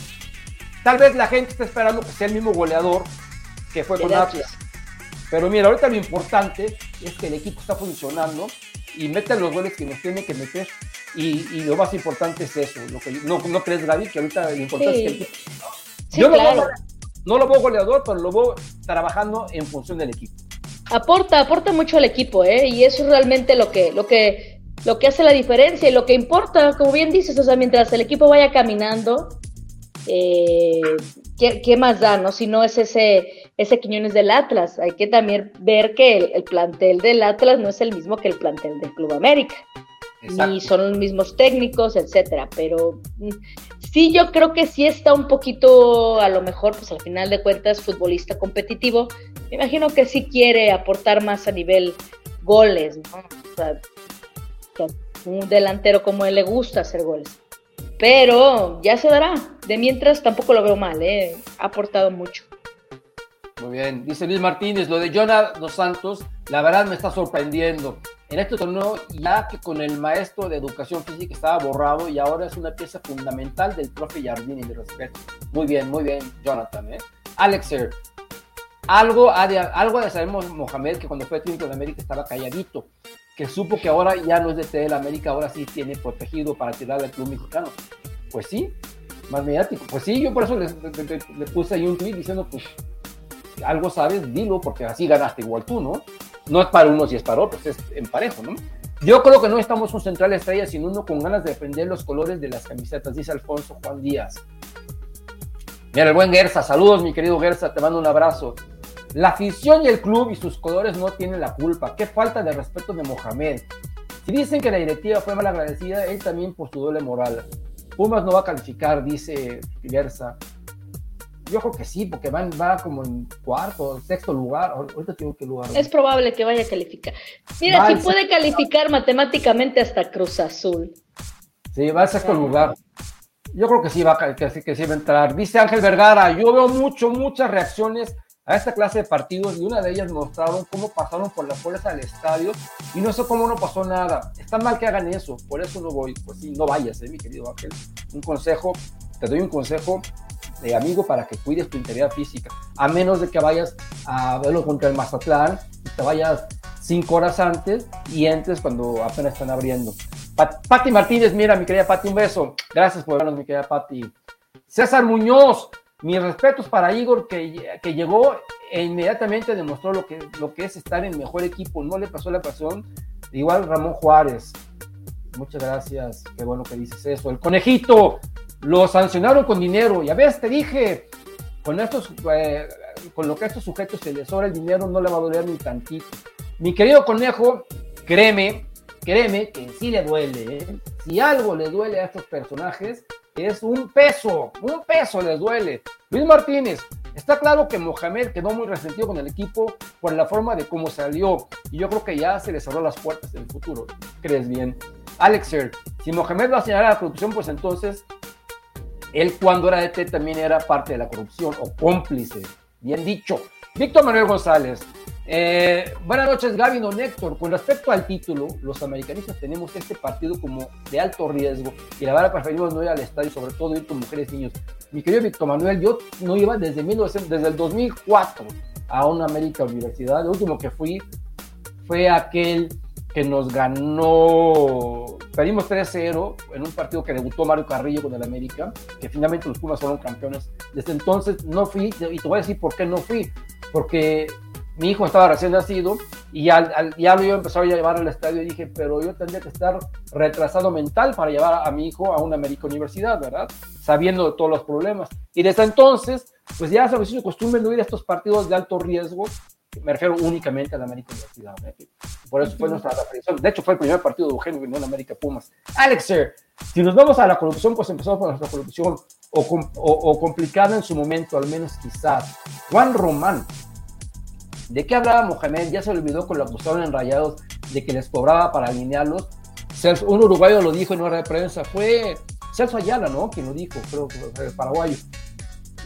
tal vez la gente está esperando que sea el mismo goleador que fue con Atlas. Pero mira, ahorita lo importante es que el equipo está funcionando y mete los goles que nos tiene que meter. Y, lo más importante es eso. Lo que, no, no crees, Gaby, que ahorita lo importante es que el equipo. Yo no lo veo goleador, pero lo veo trabajando en función del equipo.
Aporta, aporta mucho al equipo, ¿eh? Y eso es realmente lo que, lo que, lo que hace la diferencia y lo que importa, como bien dices, o sea, mientras el equipo vaya caminando, eh, ¿qué, más da, no? Si no es ese, ese Quiñones del Atlas, hay que también ver que el, plantel del Atlas no es el mismo que el plantel del Club América. Ni son los mismos técnicos, etcétera, pero mm, Sí, yo creo que sí está un poquito, a lo mejor, pues al final de cuentas, futbolista competitivo. Me imagino que sí quiere aportar más a nivel goles, ¿no? O sea, un delantero como él le gusta hacer goles. Pero ya se dará. De mientras tampoco lo veo mal, ¿eh? Ha aportado mucho.
Muy bien, dice Luis Martínez, lo de Jonah Dos Santos, la verdad me está sorprendiendo en este torneo ya que con el maestro de educación física estaba borrado y ahora es una pieza fundamental del profe Jardini, de respeto. Muy bien, muy bien, Jonathan. ¿eh? Alexer, algo ha de, algo de saber Mohamed que cuando fue técnico de América estaba calladito, que supo que ahora ya no es de TL América, ahora sí tiene protegido para tirar al club mexicano. Pues sí, más mediático. Pues sí, yo por eso le, puse ahí un tweet diciendo, pues algo sabes, dilo, porque así ganaste igual tú, ¿no? no es para unos y es para otros, es en parejo, ¿no? Yo creo que no estamos un central estrella, sino uno con ganas de defender los colores de las camisetas, dice Alfonso Juan Díaz. Mira, el buen Gersa, saludos mi querido Gersa, te mando un abrazo. La afición y el club y sus colores no tienen la culpa. Qué falta de respeto de Mohamed. Si dicen que la directiva fue mal agradecida, él también por su doble moral. Pumas no va a calificar, dice Gersa. Yo creo que sí, porque van, va como en cuarto, sexto lugar. Ahorita tengo que lugar.
Es probable que vaya a calificar. Mira, si puede calificar matemáticamente hasta Cruz Azul.
Sí, va al sexto lugar. Yo creo que sí va, que, que sí va a entrar. Dice Ángel Vergara, yo veo mucho, muchas reacciones a esta clase de partidos y una de ellas mostraron cómo pasaron por la fuerza del estadio y no sé cómo no pasó nada. Está mal que hagan eso, por eso no voy. Pues sí, no vayas, eh, mi querido Ángel. Un consejo, te doy un consejo de amigo para que cuides tu integridad física, a menos de que vayas a verlo contra el Mazatlán te vayas cinco horas antes y entres cuando apenas están abriendo. Pati Martínez, mira, mi querida Pati, un beso. Gracias por vernos, mi querida Pati. César Muñoz, mis respetos para Igor, que, que llegó e inmediatamente demostró lo que, lo que es estar en mejor equipo. No le pasó la pasión. Igual Ramón Juárez. Muchas gracias. Qué bueno que dices eso. El conejito. Lo sancionaron con dinero. Y a veces te dije, con estos, eh, con lo que a estos sujetos se les sobra el dinero, no le va a doler ni tantito. Mi querido conejo, créeme, créeme que sí le duele. ¿eh? Si algo le duele a estos personajes, es un peso, un peso les duele. Luis Martínez, está claro que Mohamed quedó muy resentido con el equipo por la forma de cómo salió y yo creo que ya se le cerró las puertas en el futuro. ¿Crees bien? Alexer, si Mohamed va a señalar a la corrupción, pues entonces él cuando era DT también era parte de la corrupción o cómplice. Bien dicho. Víctor Manuel González. Eh, buenas noches, Gaby o Néctor. Con respecto al título, los americanistas tenemos este partido como de alto riesgo y la verdad preferimos no ir al estadio, sobre todo ir con mujeres y niños. Mi querido Víctor Manuel, yo no iba desde, 1900, desde el 2004 a una América Universidad. El último que fui fue aquel que nos ganó, perdimos 3-0 en un partido que debutó Mario Carrillo con el América, que finalmente los Pumas fueron campeones. Desde entonces no fui, y te voy a decir por qué no fui, porque mi hijo estaba recién nacido y ya, ya lo iba a empezar a llevar al estadio y dije, pero yo tendría que estar retrasado mental para llevar a mi hijo a una América Universidad, ¿verdad? Sabiendo todos los problemas. Y desde entonces, pues ya se me hizo costumbre no ir a estos partidos de alto riesgo me refiero únicamente a la América Universidad. Por eso fue nuestra reflexión. De hecho, fue el primer partido de Eugenio en América Pumas. Alexer, si nos vamos a la corrupción, pues empezamos por nuestra corrupción o, o, complicada en su momento, al menos quizás. Juan Román, ¿de qué hablaba Mohamed? Ya se olvidó con lo acusaron en Rayados de que les cobraba para alinearlos. Un uruguayo lo dijo en una de prensa, fue Celso Ayala, ¿no? Quien lo dijo, creo que fue paraguayo.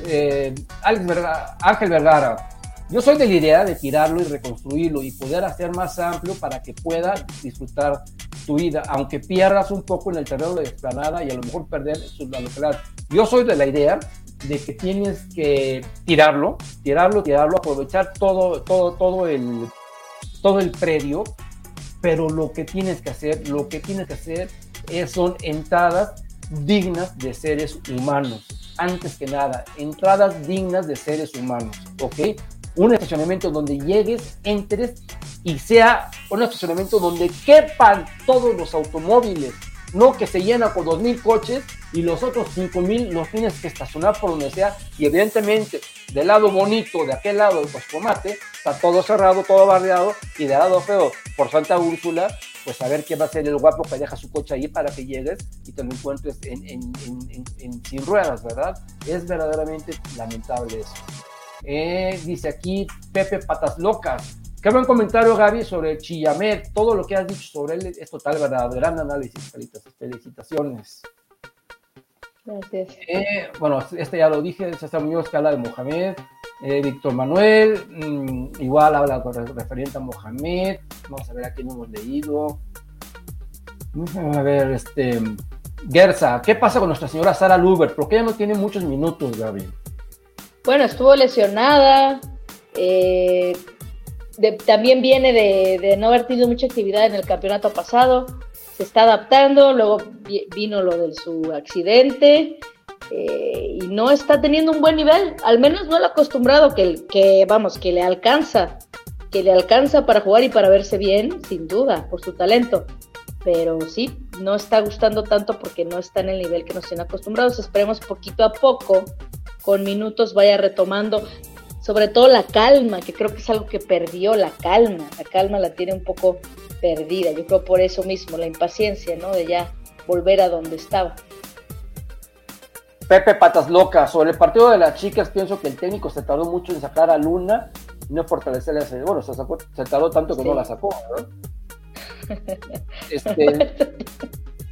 Eh, Ángel Vergara, yo soy de la idea de tirarlo y reconstruirlo y poder hacer más amplio para que pueda disfrutar tu vida, aunque pierdas un poco en el terreno de explanada y a lo mejor perder su, localidad. Yo soy de la idea de que tienes que tirarlo, tirarlo, tirarlo, aprovechar todo, todo, todo el, todo el predio, pero lo que tienes que hacer, lo que tienes que hacer es, son entradas dignas de seres humanos. Antes que nada, entradas dignas de seres humanos, ¿ok? Un estacionamiento donde llegues, entres y sea un estacionamiento donde quepan todos los automóviles, no que se llena con 2.000 coches y los otros 5.000 los tienes que estacionar por donde sea y evidentemente del lado bonito, de aquel lado del Coscomate, está todo cerrado, todo barriado y del lado feo por Santa Úrsula, pues a ver qué va a ser el guapo que deja su coche ahí para que llegues y te lo encuentres en sin ruedas, ¿verdad? Es verdaderamente lamentable eso. Eh, dice aquí Pepe Patas Locas. Qué buen comentario, Gaby, sobre Chillamet. Todo lo que has dicho sobre él es total, ¿verdad? Gran análisis, Felicitaciones. Gracias. Eh, bueno, este ya lo dije, César Muñoz que habla de Mohamed. Eh, Víctor Manuel, mm, igual habla con referente a Mohamed. Vamos a ver aquí no hemos leído. A ver, este. Gersa, ¿qué pasa con nuestra señora Sara Luber? Porque ella no tiene muchos minutos, Gaby.
Bueno, estuvo lesionada. Eh, también viene de, no haber tenido mucha actividad en el campeonato pasado. Se está adaptando. Luego vino lo de su accidente. Eh, y no está teniendo un buen nivel. Al menos no el acostumbrado que, que, vamos, que le alcanza. Que le alcanza para jugar y para verse bien, sin duda, por su talento. Pero sí, no está gustando tanto porque no está en el nivel que nos tienen acostumbrados. Esperemos poquito a poco con minutos vaya retomando, sobre todo la calma, que creo que es algo que perdió, la calma, la calma la tiene un poco perdida, yo creo por eso mismo, la impaciencia, ¿no? De ya volver a donde estaba.
Pepe Patas Locas, sobre el partido de las chicas, pienso que el técnico se tardó mucho en sacar a Luna y no fortalecerle a bueno, se, sacó, se tardó tanto que no la sacó, ¿no? Este,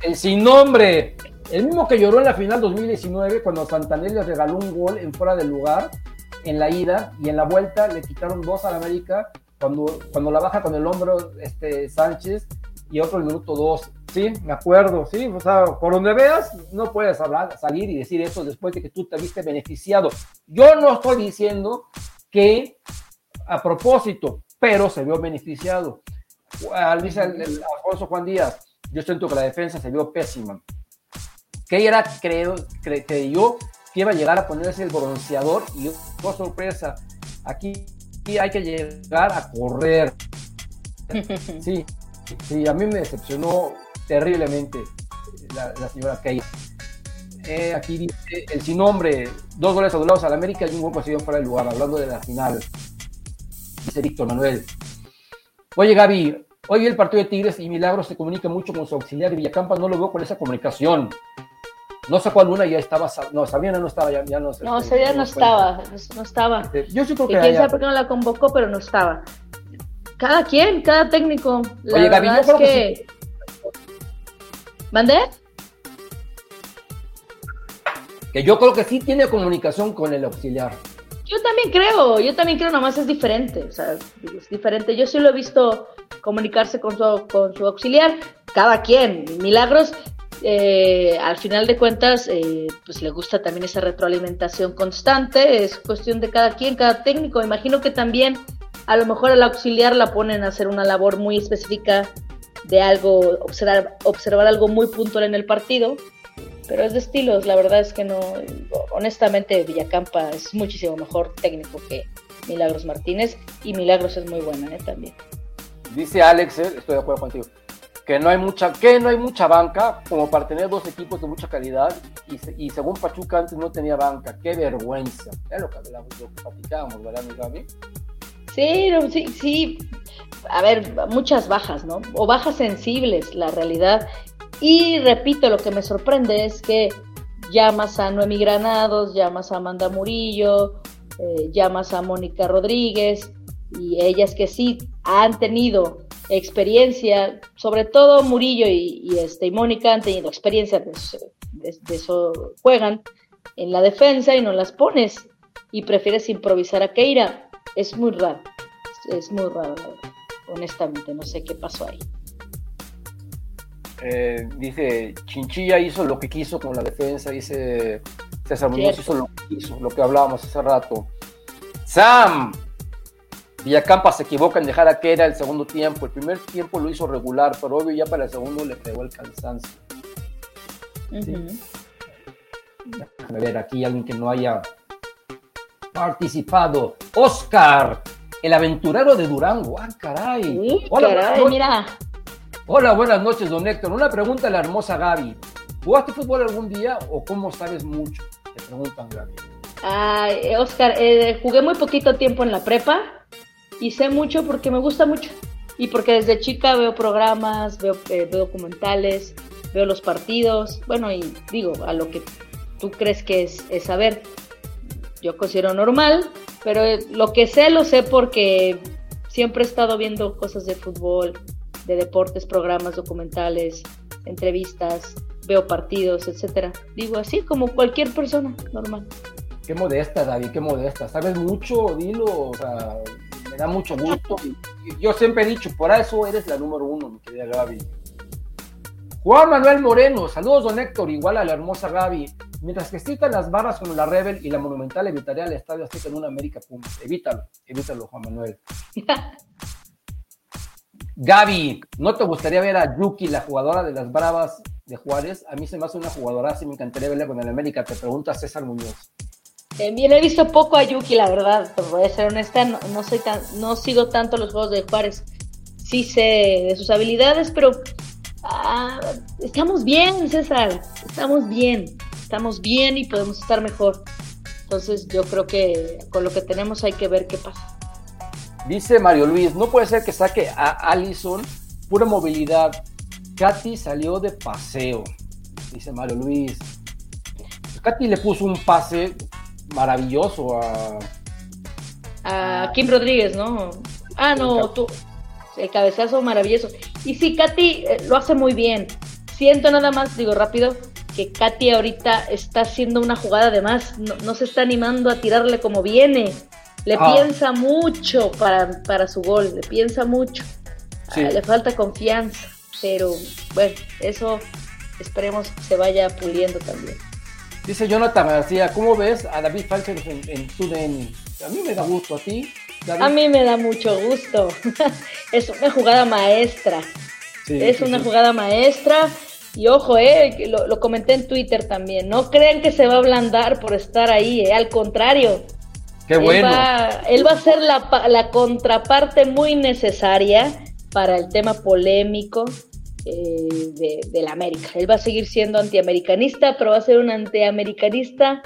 el sin nombre, el mismo que lloró en la final 2019 cuando Santander le regaló un gol en fuera del lugar en la ida y en la vuelta le quitaron dos al América cuando, cuando la baja con el hombro este, Sánchez y otro minuto dos. Sí, me acuerdo, sí, o sea, por donde veas, no puedes hablar, salir y decir eso después de que tú te viste beneficiado. Yo no estoy diciendo que a propósito, pero se vio beneficiado. Alfonso Juan Díaz, yo siento que la defensa se vio pésima que era, creo, que iba a llegar a ponerse el bronceador y oh sorpresa, aquí, hay que llegar a correr. Sí, sí, a mí me decepcionó terriblemente la, señora Kay. Eh, aquí dice el sin nombre, dos goles adulados al América y un gol conseguido fuera del lugar, hablando de la final. Dice Víctor Manuel. Oye, Gaby, hoy el partido de Tigres y Milagros se comunica mucho con su auxiliar y Villacampa no lo veo con esa comunicación. No sé cuál una ya estaba, no, Sabiana no estaba, ya, ya no
No, este, Sabiana no estaba, no, estaba.
Este, yo sí creo que.
quién sabe por qué no la convocó, pero no estaba. Cada quien, cada técnico.
La Oye, Gaby, yo creo que. que sí.
¿Mandé?
Que yo creo que sí tiene comunicación con el auxiliar.
Yo también creo, yo también creo, nada más es diferente, o sea, es diferente. Yo sí lo he visto comunicarse con su, con su auxiliar, cada quien. Milagros eh, al final de cuentas, eh, pues le gusta también esa retroalimentación constante, es cuestión de cada quien, cada técnico. Imagino que también a lo mejor al auxiliar la ponen a hacer una labor muy específica de algo, observar, observar algo muy puntual en el partido, pero es de estilos, la verdad es que no, honestamente Villacampa es muchísimo mejor técnico que Milagros Martínez y Milagros es muy buena ¿eh? también.
Dice Alex, estoy de acuerdo contigo que no hay mucha, que no hay mucha banca como para tener dos equipos de mucha calidad y, y según Pachuca antes no tenía banca, qué vergüenza. Es lo que, platicábamos, ¿verdad, mi Gaby?
Sí, sí, sí. A ver, muchas bajas, ¿no? O bajas sensibles, la realidad. Y repito, lo que me sorprende es que llamas a Noemi Granados, llamas a Amanda Murillo, eh, llamas a Mónica Rodríguez, y ellas que sí han tenido experiencia, sobre todo Murillo y, este, y Mónica han tenido experiencia de, eso, juegan en la defensa y no las pones y prefieres improvisar a Keira. Es muy raro, es, muy raro, honestamente, no sé qué pasó ahí.
Eh, dice, Chinchilla hizo lo que quiso con la defensa, dice César Muñoz hizo lo que quiso, lo que hablábamos hace rato. Sam, Villacampa se equivoca en dejar a Kera el segundo tiempo. El primer tiempo lo hizo regular, pero obvio ya para el segundo le pegó el cansancio. Déjame ver aquí alguien que no haya participado. Oscar, el aventurero de Durango. Ah, caray.
Hola, mira.
Hola, buenas noches, don Héctor. Una pregunta a la hermosa Gaby. ¿Jugaste fútbol algún día o cómo sabes mucho? Te preguntan, Gaby.
Ay, Oscar, eh, jugué muy poquito tiempo en la prepa y sé mucho porque me gusta mucho y porque desde chica veo programas, veo, eh, documentales, veo los partidos, bueno, y digo, a lo que tú crees que es, saber, yo considero normal, pero eh, lo que sé lo sé porque siempre he estado viendo cosas de fútbol, de deportes, programas, documentales, entrevistas, veo partidos, etcétera. Digo, así como cualquier persona normal.
Qué modesta, David, qué modesta. Sabes mucho, dilo, o sea, da mucho gusto. yo siempre he dicho, por eso eres la número uno, mi querida Gaby. Juan Manuel Moreno, saludos don Héctor, igual a la hermosa Gaby. Mientras que citan las barras como la Rebel y la Monumental, evitaría el estadio Azteca en una América Puma. Evítalo, evítalo, Juan Manuel. Gaby, ¿no te gustaría ver a Yuki, la jugadora de las Bravas de Juárez? A mí se me hace una jugadora, así me encantaría verla con el América. Te pregunta César Muñoz.
Bien, he visto poco a Yuki, la verdad, voy a ser honesta, no, soy tan, no sigo tanto los juegos de Juárez. Sí sé de sus habilidades, pero ah, estamos bien, César, estamos bien, estamos bien y podemos estar mejor. Entonces yo creo que con lo que tenemos hay que ver qué pasa.
Dice Mario Luis, no puede ser que saque a Allison pura movilidad. Katy salió de paseo, dice Mario Luis. Katy le puso un pase maravilloso a...
A Kim Rodríguez, ¿no? Ah, no, tú. El cabezazo maravilloso. Y sí, Katy eh, lo hace muy bien. Siento nada más, digo rápido, que Katy ahorita está haciendo una jugada de más. No, se está animando a tirarle como viene. Le ah. piensa mucho para, para, su gol, le piensa mucho. Ah, le falta confianza. Pero bueno, eso esperemos que se vaya puliendo también.
Dice Jonathan García, ¿cómo ves a David Falcher en, en TUDN? A mí me da gusto, ¿a ti?
A mí me da mucho gusto. es una jugada maestra. es una jugada maestra. Y ojo, eh, lo, comenté en Twitter también. No crean que se va a ablandar por estar ahí, eh, al contrario.
Qué bueno.
Él va, a ser la, la contraparte muy necesaria para el tema polémico eh, de, de, la América. Él va a seguir siendo antiamericanista, pero va a ser un antiamericanista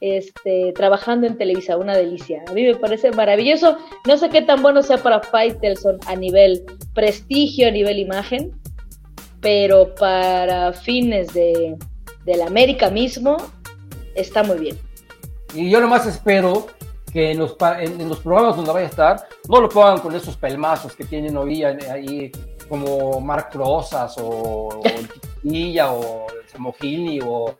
este, trabajando en Televisa, una delicia. A mí me parece maravilloso. No sé qué tan bueno sea para Faitelson a nivel prestigio, a nivel imagen, pero para fines de, de la América mismo, está muy bien.
Y yo nomás espero que en los, en, los programas donde vaya a estar, no lo pongan con esos pelmazos que tienen hoy ahí, como Mark Rosas o, Villa o Samogini o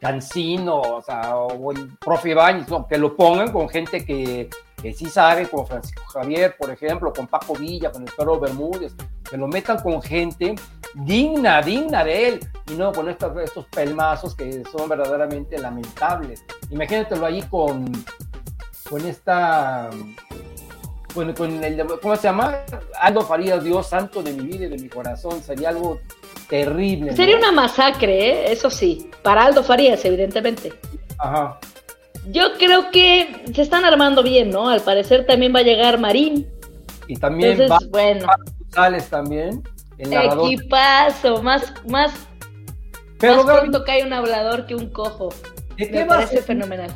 Cancino, o sea, o el profe Baños, no, que lo pongan con gente que, que sí sabe, como Francisco Javier, por ejemplo, con Paco Villa, con el Perro Bermúdez, que lo metan con gente digna, digna de él, y no con estos, estos pelmazos que son verdaderamente lamentables. Imagínatelo ahí con, con esta, bueno, con el, ¿cómo se llama? Aldo Farías, Dios santo de mi vida y de mi corazón, sería algo terrible.
Sería una masacre, ¿eh? eso sí, para Aldo Farías, evidentemente.
Ajá.
Yo creo que se están armando bien, ¿no? Al parecer también va a llegar Marín.
Y también
Entonces, va, bueno.
González también.
El Equipazo, más, más,
Pero,
más pronto cae un hablador que un cojo.
¿De
Me parece fenomenal.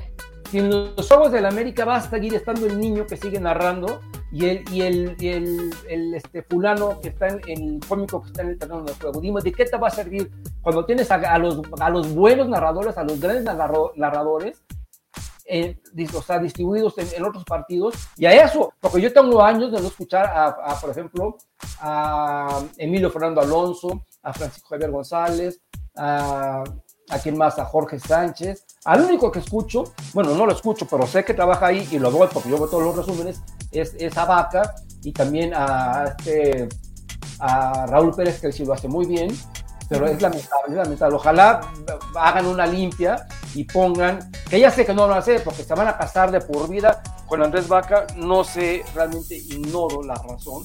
Si en los ojos de la América va a seguir estando el niño que sigue narrando y el, y el, el, este fulano que está en, el cómico que está en el terreno de juego. Dime, ¿de qué te va a servir cuando tienes a, los, a los buenos narradores, a los grandes narrador, narradores, eh, o sea, distribuidos en, en, otros partidos? Y a eso, porque yo tengo años de no escuchar a, a, por ejemplo, a Emilio Fernando Alonso, a Francisco Javier González, a a quién más, a Jorge Sánchez. Al único que escucho, bueno, no lo escucho, pero sé que trabaja ahí y lo veo porque yo veo todos los resúmenes, es, es a Vaca y también a, este, Raúl Pérez, que sí lo hace muy bien, pero es lamentable, es lamentable. Ojalá hagan una limpia y pongan, que ya sé que no lo van a hacer porque se van a casar de por vida con Andrés Vaca, no sé, realmente ignoro la razón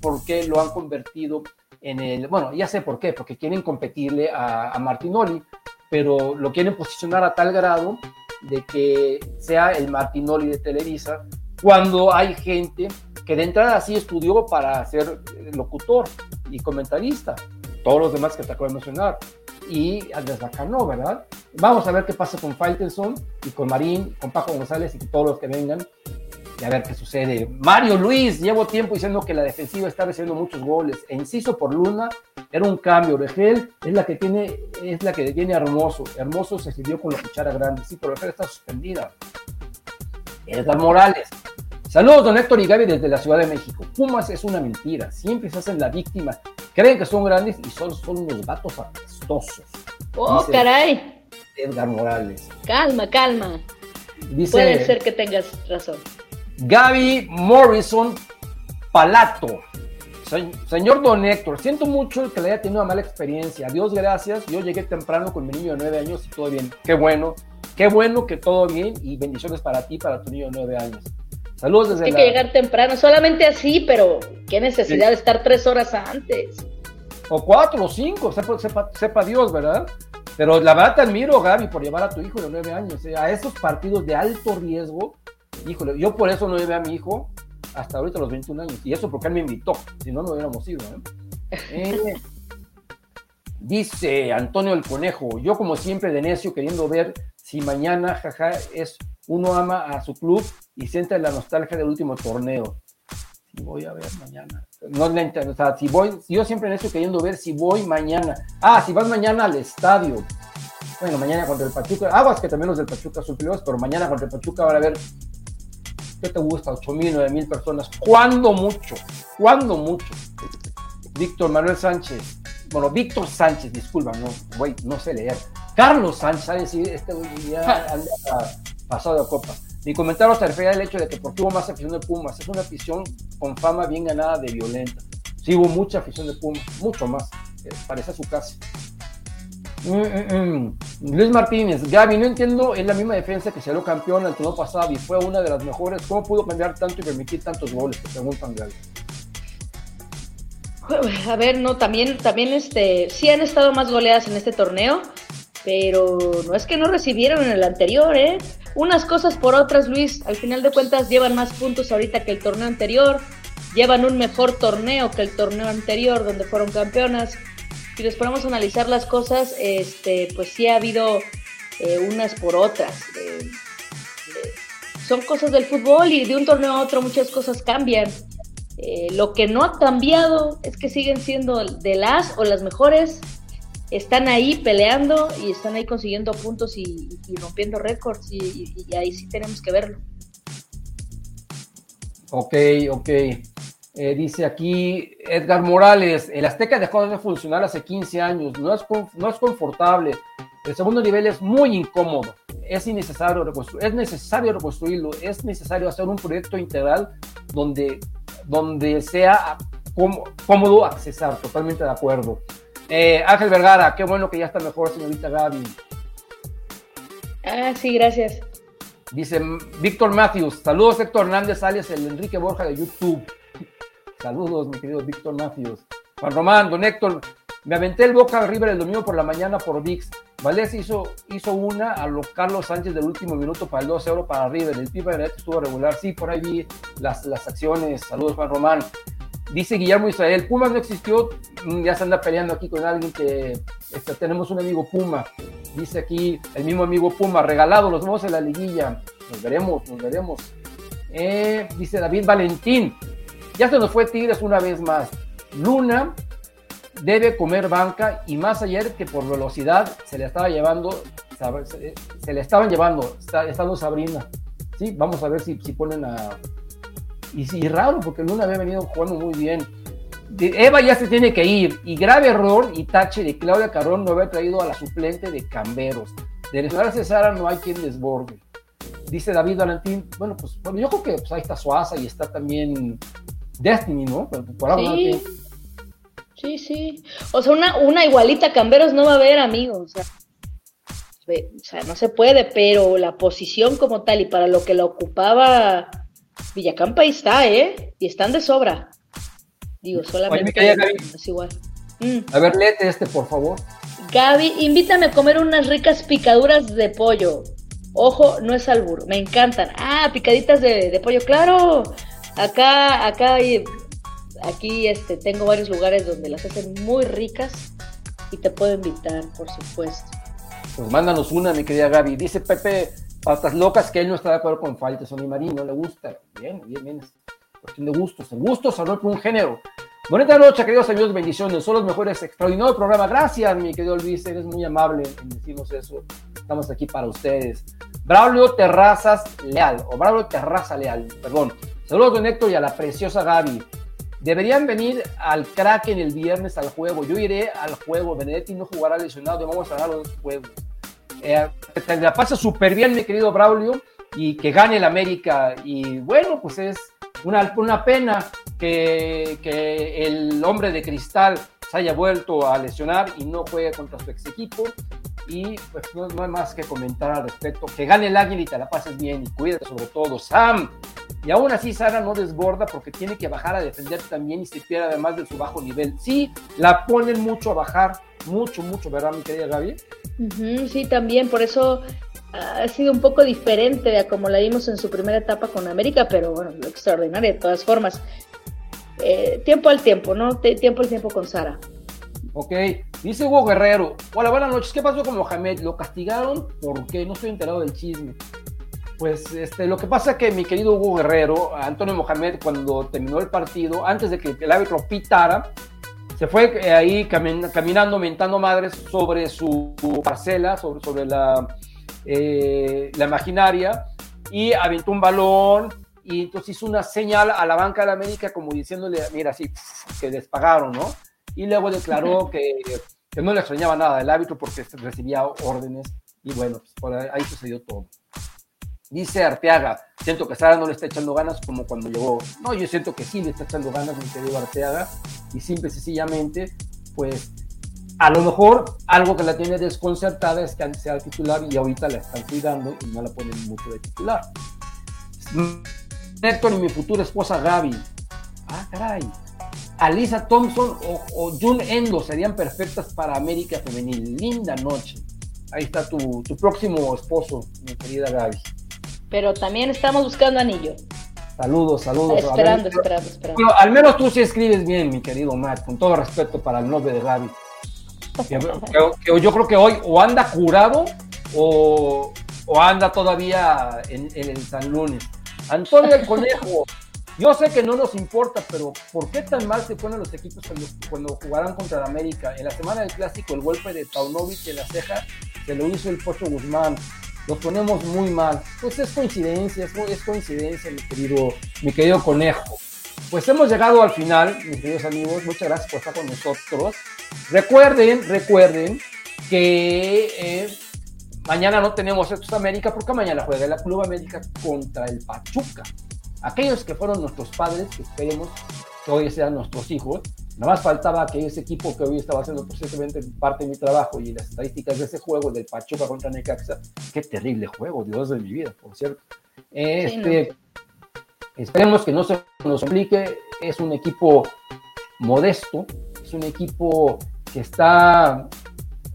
por qué lo han convertido en el, bueno, ya sé por qué, porque quieren competirle a, a Martinoli, pero lo quieren posicionar a tal grado de que sea el Martinoli de Televisa, cuando hay gente que de entrada sí estudió para ser locutor y comentarista, todos los demás que te acabo de mencionar, y Andrés no, ¿verdad? Vamos a ver qué pasa con Faitelson y con Marín, con Paco González y todos los que vengan, y a ver qué sucede. Mario Luis, llevo tiempo diciendo que la defensiva está recibiendo muchos goles. E inciso por Luna, era un cambio. Regel es la que tiene, es la que Hermoso. Hermoso se sirvió con la cuchara grande. Sí, pero Regel está suspendida. Edgar Morales. Saludos, don Héctor y Gaby desde la Ciudad de México. Pumas es una mentira. Siempre se hacen la víctima. Creen que son grandes y son, son unos gatos apestosos.
Oh, Dice caray.
Edgar Morales.
Calma, calma.
Dice,
Puede ser que tengas razón.
Gaby Morrison Palato. Se, señor Don Héctor, siento mucho que le haya tenido una mala experiencia. Dios gracias. Yo llegué temprano con mi niño de nueve años y todo bien. Qué bueno. Qué bueno que todo bien y bendiciones para ti, para tu niño de nueve años. Saludos desde
Hay
la...
que llegar temprano, solamente así, pero qué necesidad sí. de estar tres horas antes.
O cuatro o cinco, sepa, sepa, sepa Dios, ¿verdad? Pero la verdad te admiro, Gaby, por llevar a tu hijo de nueve años ¿eh? a esos partidos de alto riesgo híjole, yo por eso no llevé a mi hijo hasta ahorita los 21 años, y eso porque él me invitó, si no, no hubiéramos ido. ¿eh? Eh, dice Antonio el Conejo, yo como siempre de necio queriendo ver si mañana, jaja, es uno ama a su club y siente la nostalgia del último torneo. Si voy a ver mañana. No, o sea, si voy, yo siempre necio queriendo ver si voy mañana. Ah, si vas mañana al estadio. Bueno, mañana contra el Pachuca. Aguas que también los del Pachuca son pero mañana contra el Pachuca van a ver ¿qué te gusta? 8 mil, 9 mil personas. ¿Cuándo mucho? ¿Cuándo mucho? Víctor Manuel Sánchez. Bueno, Víctor Sánchez, disculpa, no, güey, no sé leer. Carlos Sánchez, ¿sabes? Sí, este ya anda pasado de copa. Mi comentario se refiere al hecho de que porque hubo más afición de Pumas. Es una afición con fama bien ganada de violenta. Sí hubo mucha afición de Pumas, mucho más. Parece su casa. Mm, mm, mm. Luis Martínez, Gaby, no entiendo, es la misma defensa que salió campeón el torneo pasado y fue una de las mejores. ¿Cómo pudo cambiar tanto y permitir tantos goles? Te preguntan, Gaby.
A ver, no, también, también este, sí han estado más goleadas en este torneo, pero no es que no recibieron en el anterior, ¿eh? Unas cosas por otras, Luis, al final de cuentas llevan más puntos ahorita que el torneo anterior, llevan un mejor torneo que el torneo anterior donde fueron campeonas. Si nos ponemos a analizar las cosas, este, pues sí ha habido eh, unas por otras. Eh, eh, son cosas del fútbol y de un torneo a otro muchas cosas cambian. lo que no ha cambiado es que siguen siendo de las o las mejores, están ahí peleando y están ahí consiguiendo puntos y, rompiendo récords y, y, ahí sí tenemos que verlo.
Ok, ok. Dice aquí Edgar Morales, el Azteca dejó de funcionar hace 15 años, no es, no es confortable, el segundo nivel es muy incómodo, es innecesario reconstruir, es necesario reconstruirlo, es necesario hacer un proyecto integral donde, donde sea cómodo accesar, totalmente de acuerdo. Eh, Ángel Vergara, qué bueno que ya está mejor, señorita Gaby.
Ah, sí, gracias.
Dice Víctor Matthews, saludos Héctor Hernández, alias el Enrique Borja de YouTube. Saludos, mi querido Víctor Matthews. Juan Román, don Héctor, me aventé el Boca River el domingo por la mañana por VIX. Valdés hizo, hizo una a los Carlos Sánchez del último minuto para el 2 euros para River. El Pipa de estuvo regular. Sí, por ahí las, las acciones. Saludos, Juan Román. Dice Guillermo Israel, Pumas no existió, mm, ya se anda peleando aquí con alguien que este, tenemos un amigo Puma. Dice aquí el mismo amigo Puma, regalado los nuevos en la liguilla. Nos veremos, nos veremos. Eh, dice David Valentín, ya se nos fue Tigres una vez más. Luna debe comer banca y más ayer que por velocidad se le estaba llevando, se, le estaban llevando, está, estando Sabrina. Sí, vamos a ver si, si ponen a... Y, sí, raro, porque Luna había venido jugando muy bien. Eva ya se tiene que ir. Y grave error y tache de Claudia Carrón no haber traído a la suplente de Camberos. De la Cesara no hay quien desborde. Dice David Valentín, bueno, pues yo creo que pues, ahí está Suaza y está también Destiny, ¿no?
Por, sí. Sí, sí. O sea, una, una igualita Camberos no va a haber, amigos. O sea, no se puede, pero la posición como tal y para lo que la ocupaba Villacampa ahí está, ¿eh? Y están de sobra. Digo, solamente
es igual. Mm. A ver, léete este, por favor.
Gaby, invítame a comer unas ricas picaduras de pollo. Ojo, no es albur, me encantan. Ah, picaditas de, de pollo, claro. Acá, acá hay aquí este, tengo varios lugares donde las hacen muy ricas y te puedo invitar, por supuesto.
Pues mándanos una, mi querida Gaby. Dice Pepe Patas Locas que él no está de acuerdo con Son y Marín, no le gusta. Bien, bien, bien. Es cuestión de gustos. El gusto no por un género. Bonita noche, queridos amigos, bendiciones. Son los mejores, extraordinario programa. Gracias, mi querido Luis, eres muy amable en decirnos eso. Estamos aquí para ustedes. Braulio Terrazas Leal, o Braulio Terraza Leal, perdón. Saludos, don Héctor, y a la preciosa Gaby. Deberían venir al Kraken el viernes al juego. Yo iré al juego. Benedetti no jugará lesionado. Vamos a dar los juegos. Eh, te la pasa súper bien, mi querido Braulio, y que gane el América. Y bueno, pues es una, una pena que, que el hombre de cristal se haya vuelto a lesionar y no juegue contra su ex equipo. Y pues no, hay más que comentar al respecto. Que gane el águila y te la pases bien y cuídate sobre todo. Sam, y aún así Sara no desborda porque tiene que bajar a defender también y se pierde además de su bajo nivel. Sí, la ponen mucho a bajar, mucho, mucho, ¿verdad, mi querida Gaby?
sí, también, por eso ha sido un poco diferente de como la vimos en su primera etapa con América, pero bueno, lo extraordinario de todas formas. Eh, tiempo al tiempo, ¿no? tiempo al tiempo con Sara.
Ok, dice Hugo Guerrero. Hola, buenas noches. ¿Qué pasó con Mohamed? ¿Lo castigaron? ¿Por qué? No estoy enterado del chisme. Pues este, lo que pasa es que mi querido Hugo Guerrero, Antonio Mohamed, cuando terminó el partido, antes de que el árbitro pitara, se fue eh, ahí caminando, mentando madres sobre su parcela, sobre, sobre la, eh, la imaginaria, y aventó un balón, y entonces hizo una señal a la banca de la América como diciéndole, mira, así, que despagaron, ¿no? Y luego declaró que, que no le extrañaba nada el árbitro porque recibía órdenes, y bueno, pues por ahí sucedió todo. Dice Arteaga, siento que Sara no le está echando ganas como cuando llegó. No, yo siento que sí le está echando ganas, mi querido Arteaga, y simple y sencillamente, pues a lo mejor algo que la tiene desconcertada es que antes era titular y ahorita la están cuidando y no la ponen mucho de titular. Héctor y mi futura esposa Gaby. Ah, caray. Alisa Thompson o, o Jun Endo serían perfectas para América Femenil. Linda noche. Ahí está tu, tu próximo esposo, mi querida Gaby
pero también estamos buscando anillo.
Saludos, saludos.
Esperando, esperando, esperando.
al menos tú sí escribes bien, mi querido Matt, con todo respeto para el novio de Gaby. yo creo que hoy o anda curado o, anda todavía en, el San Lunes. Antonio el Conejo, yo sé que no nos importa, pero ¿por qué tan mal se ponen los equipos cuando, cuando jugarán contra América? En la semana del clásico, el golpe de Paunovic en la ceja se lo hizo el Pocho Guzmán. Los ponemos muy mal. Pues es coincidencia, es, coincidencia, mi querido, mi querido conejo. Pues hemos llegado al final, mis queridos amigos. Muchas gracias por estar con nosotros. Recuerden, recuerden que eh, mañana no tenemos Estos América porque mañana juega la Club América contra el Pachuca. Aquellos que fueron nuestros padres, que esperemos que hoy sean nuestros hijos, Nada más faltaba que ese equipo que hoy estaba haciendo precisamente parte de mi trabajo y las estadísticas de ese juego del Pachuca contra Necaxa, qué terrible juego, Dios de mi vida, por cierto. Este, Esperemos que no se nos complique, es un equipo modesto, es un equipo que está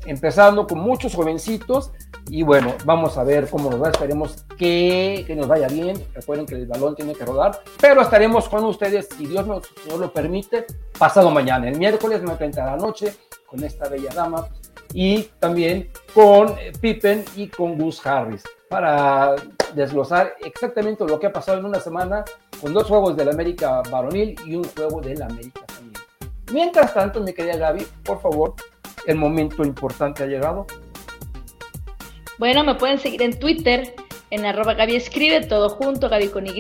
empezando con muchos jovencitos y bueno, vamos a ver cómo nos va. Esperemos que, que, nos vaya bien. Recuerden que el balón tiene que rodar. Pero estaremos con ustedes, si Dios nos, lo permite, pasado mañana, el miércoles, 9.30 de la noche, con esta bella dama. Y también con Pippen y con Gus Harris. Para desglosar exactamente lo que ha pasado en una semana con dos juegos del América varonil y un juego del América femenil. Mientras tanto, mi querida Gaby, por favor, el momento importante ha llegado.
Bueno, me pueden seguir en Twitter, en arroba Gaby Escribe, todo junto, Gaby con Y.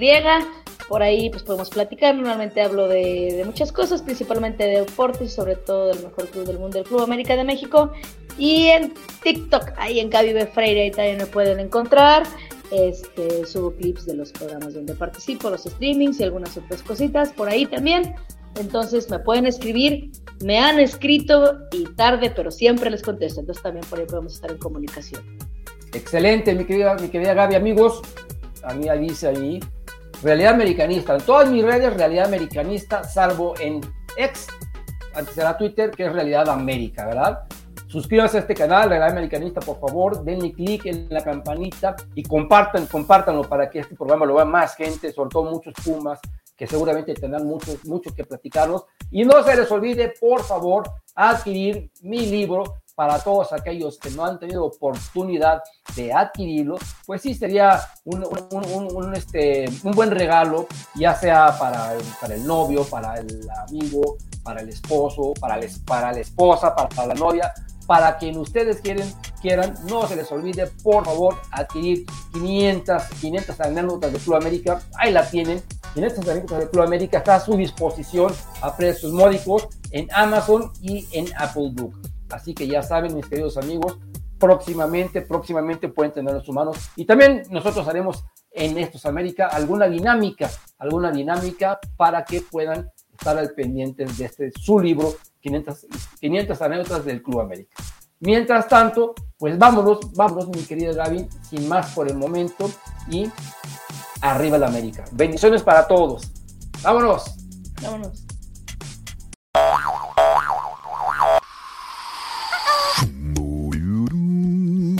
Por ahí pues podemos platicar. Normalmente hablo de, muchas cosas, principalmente de deportes, sobre todo del mejor club del mundo, el Club América de México. Y en TikTok, ahí en Gaby B. Freire, ahí también me pueden encontrar. Este, subo clips de los programas donde participo, los streamings y algunas otras cositas por ahí también. Entonces me pueden escribir, me han escrito y tarde, pero siempre les contesto. Entonces también por ahí podemos estar en comunicación.
Excelente, mi querida, mi querida Gaby, amigos. A mí dice ahí, realidad americanista. En todas mis redes, realidad americanista, salvo en X, antes era Twitter, que es realidad América, ¿verdad? Suscríbanse a este canal, Realidad Americanista, por favor, denle clic en la campanita y compartan, compártanlo para que este programa lo vea más gente, sobre todo muchos Pumas, que seguramente tendrán mucho, mucho que platicarnos. Y no se les olvide, por favor, adquirir mi libro para todos aquellos que no han tenido oportunidad de adquirirlo, pues sí sería un, un, este, un buen regalo, ya sea para el, para el novio, para el amigo, para el esposo, para, el, para la esposa, para, para la novia, para quien ustedes quieren, quieran, no se les olvide, por favor, adquirir 500, 500 anécdotas de Club América, ahí la tienen, 500 anécdotas de Club América está a su disposición a precios módicos en Amazon y en Apple Book. Así que ya saben, mis queridos amigos, próximamente, próximamente pueden tener en sus manos. Y también nosotros haremos en Estos América alguna dinámica, alguna dinámica para que puedan estar al pendiente de este su libro, 500, 500 anécdotas del Club América. Mientras tanto, pues vámonos, vámonos, mi querida Gaby, sin más por el momento y arriba la América. Bendiciones para todos. Vámonos.
Vámonos.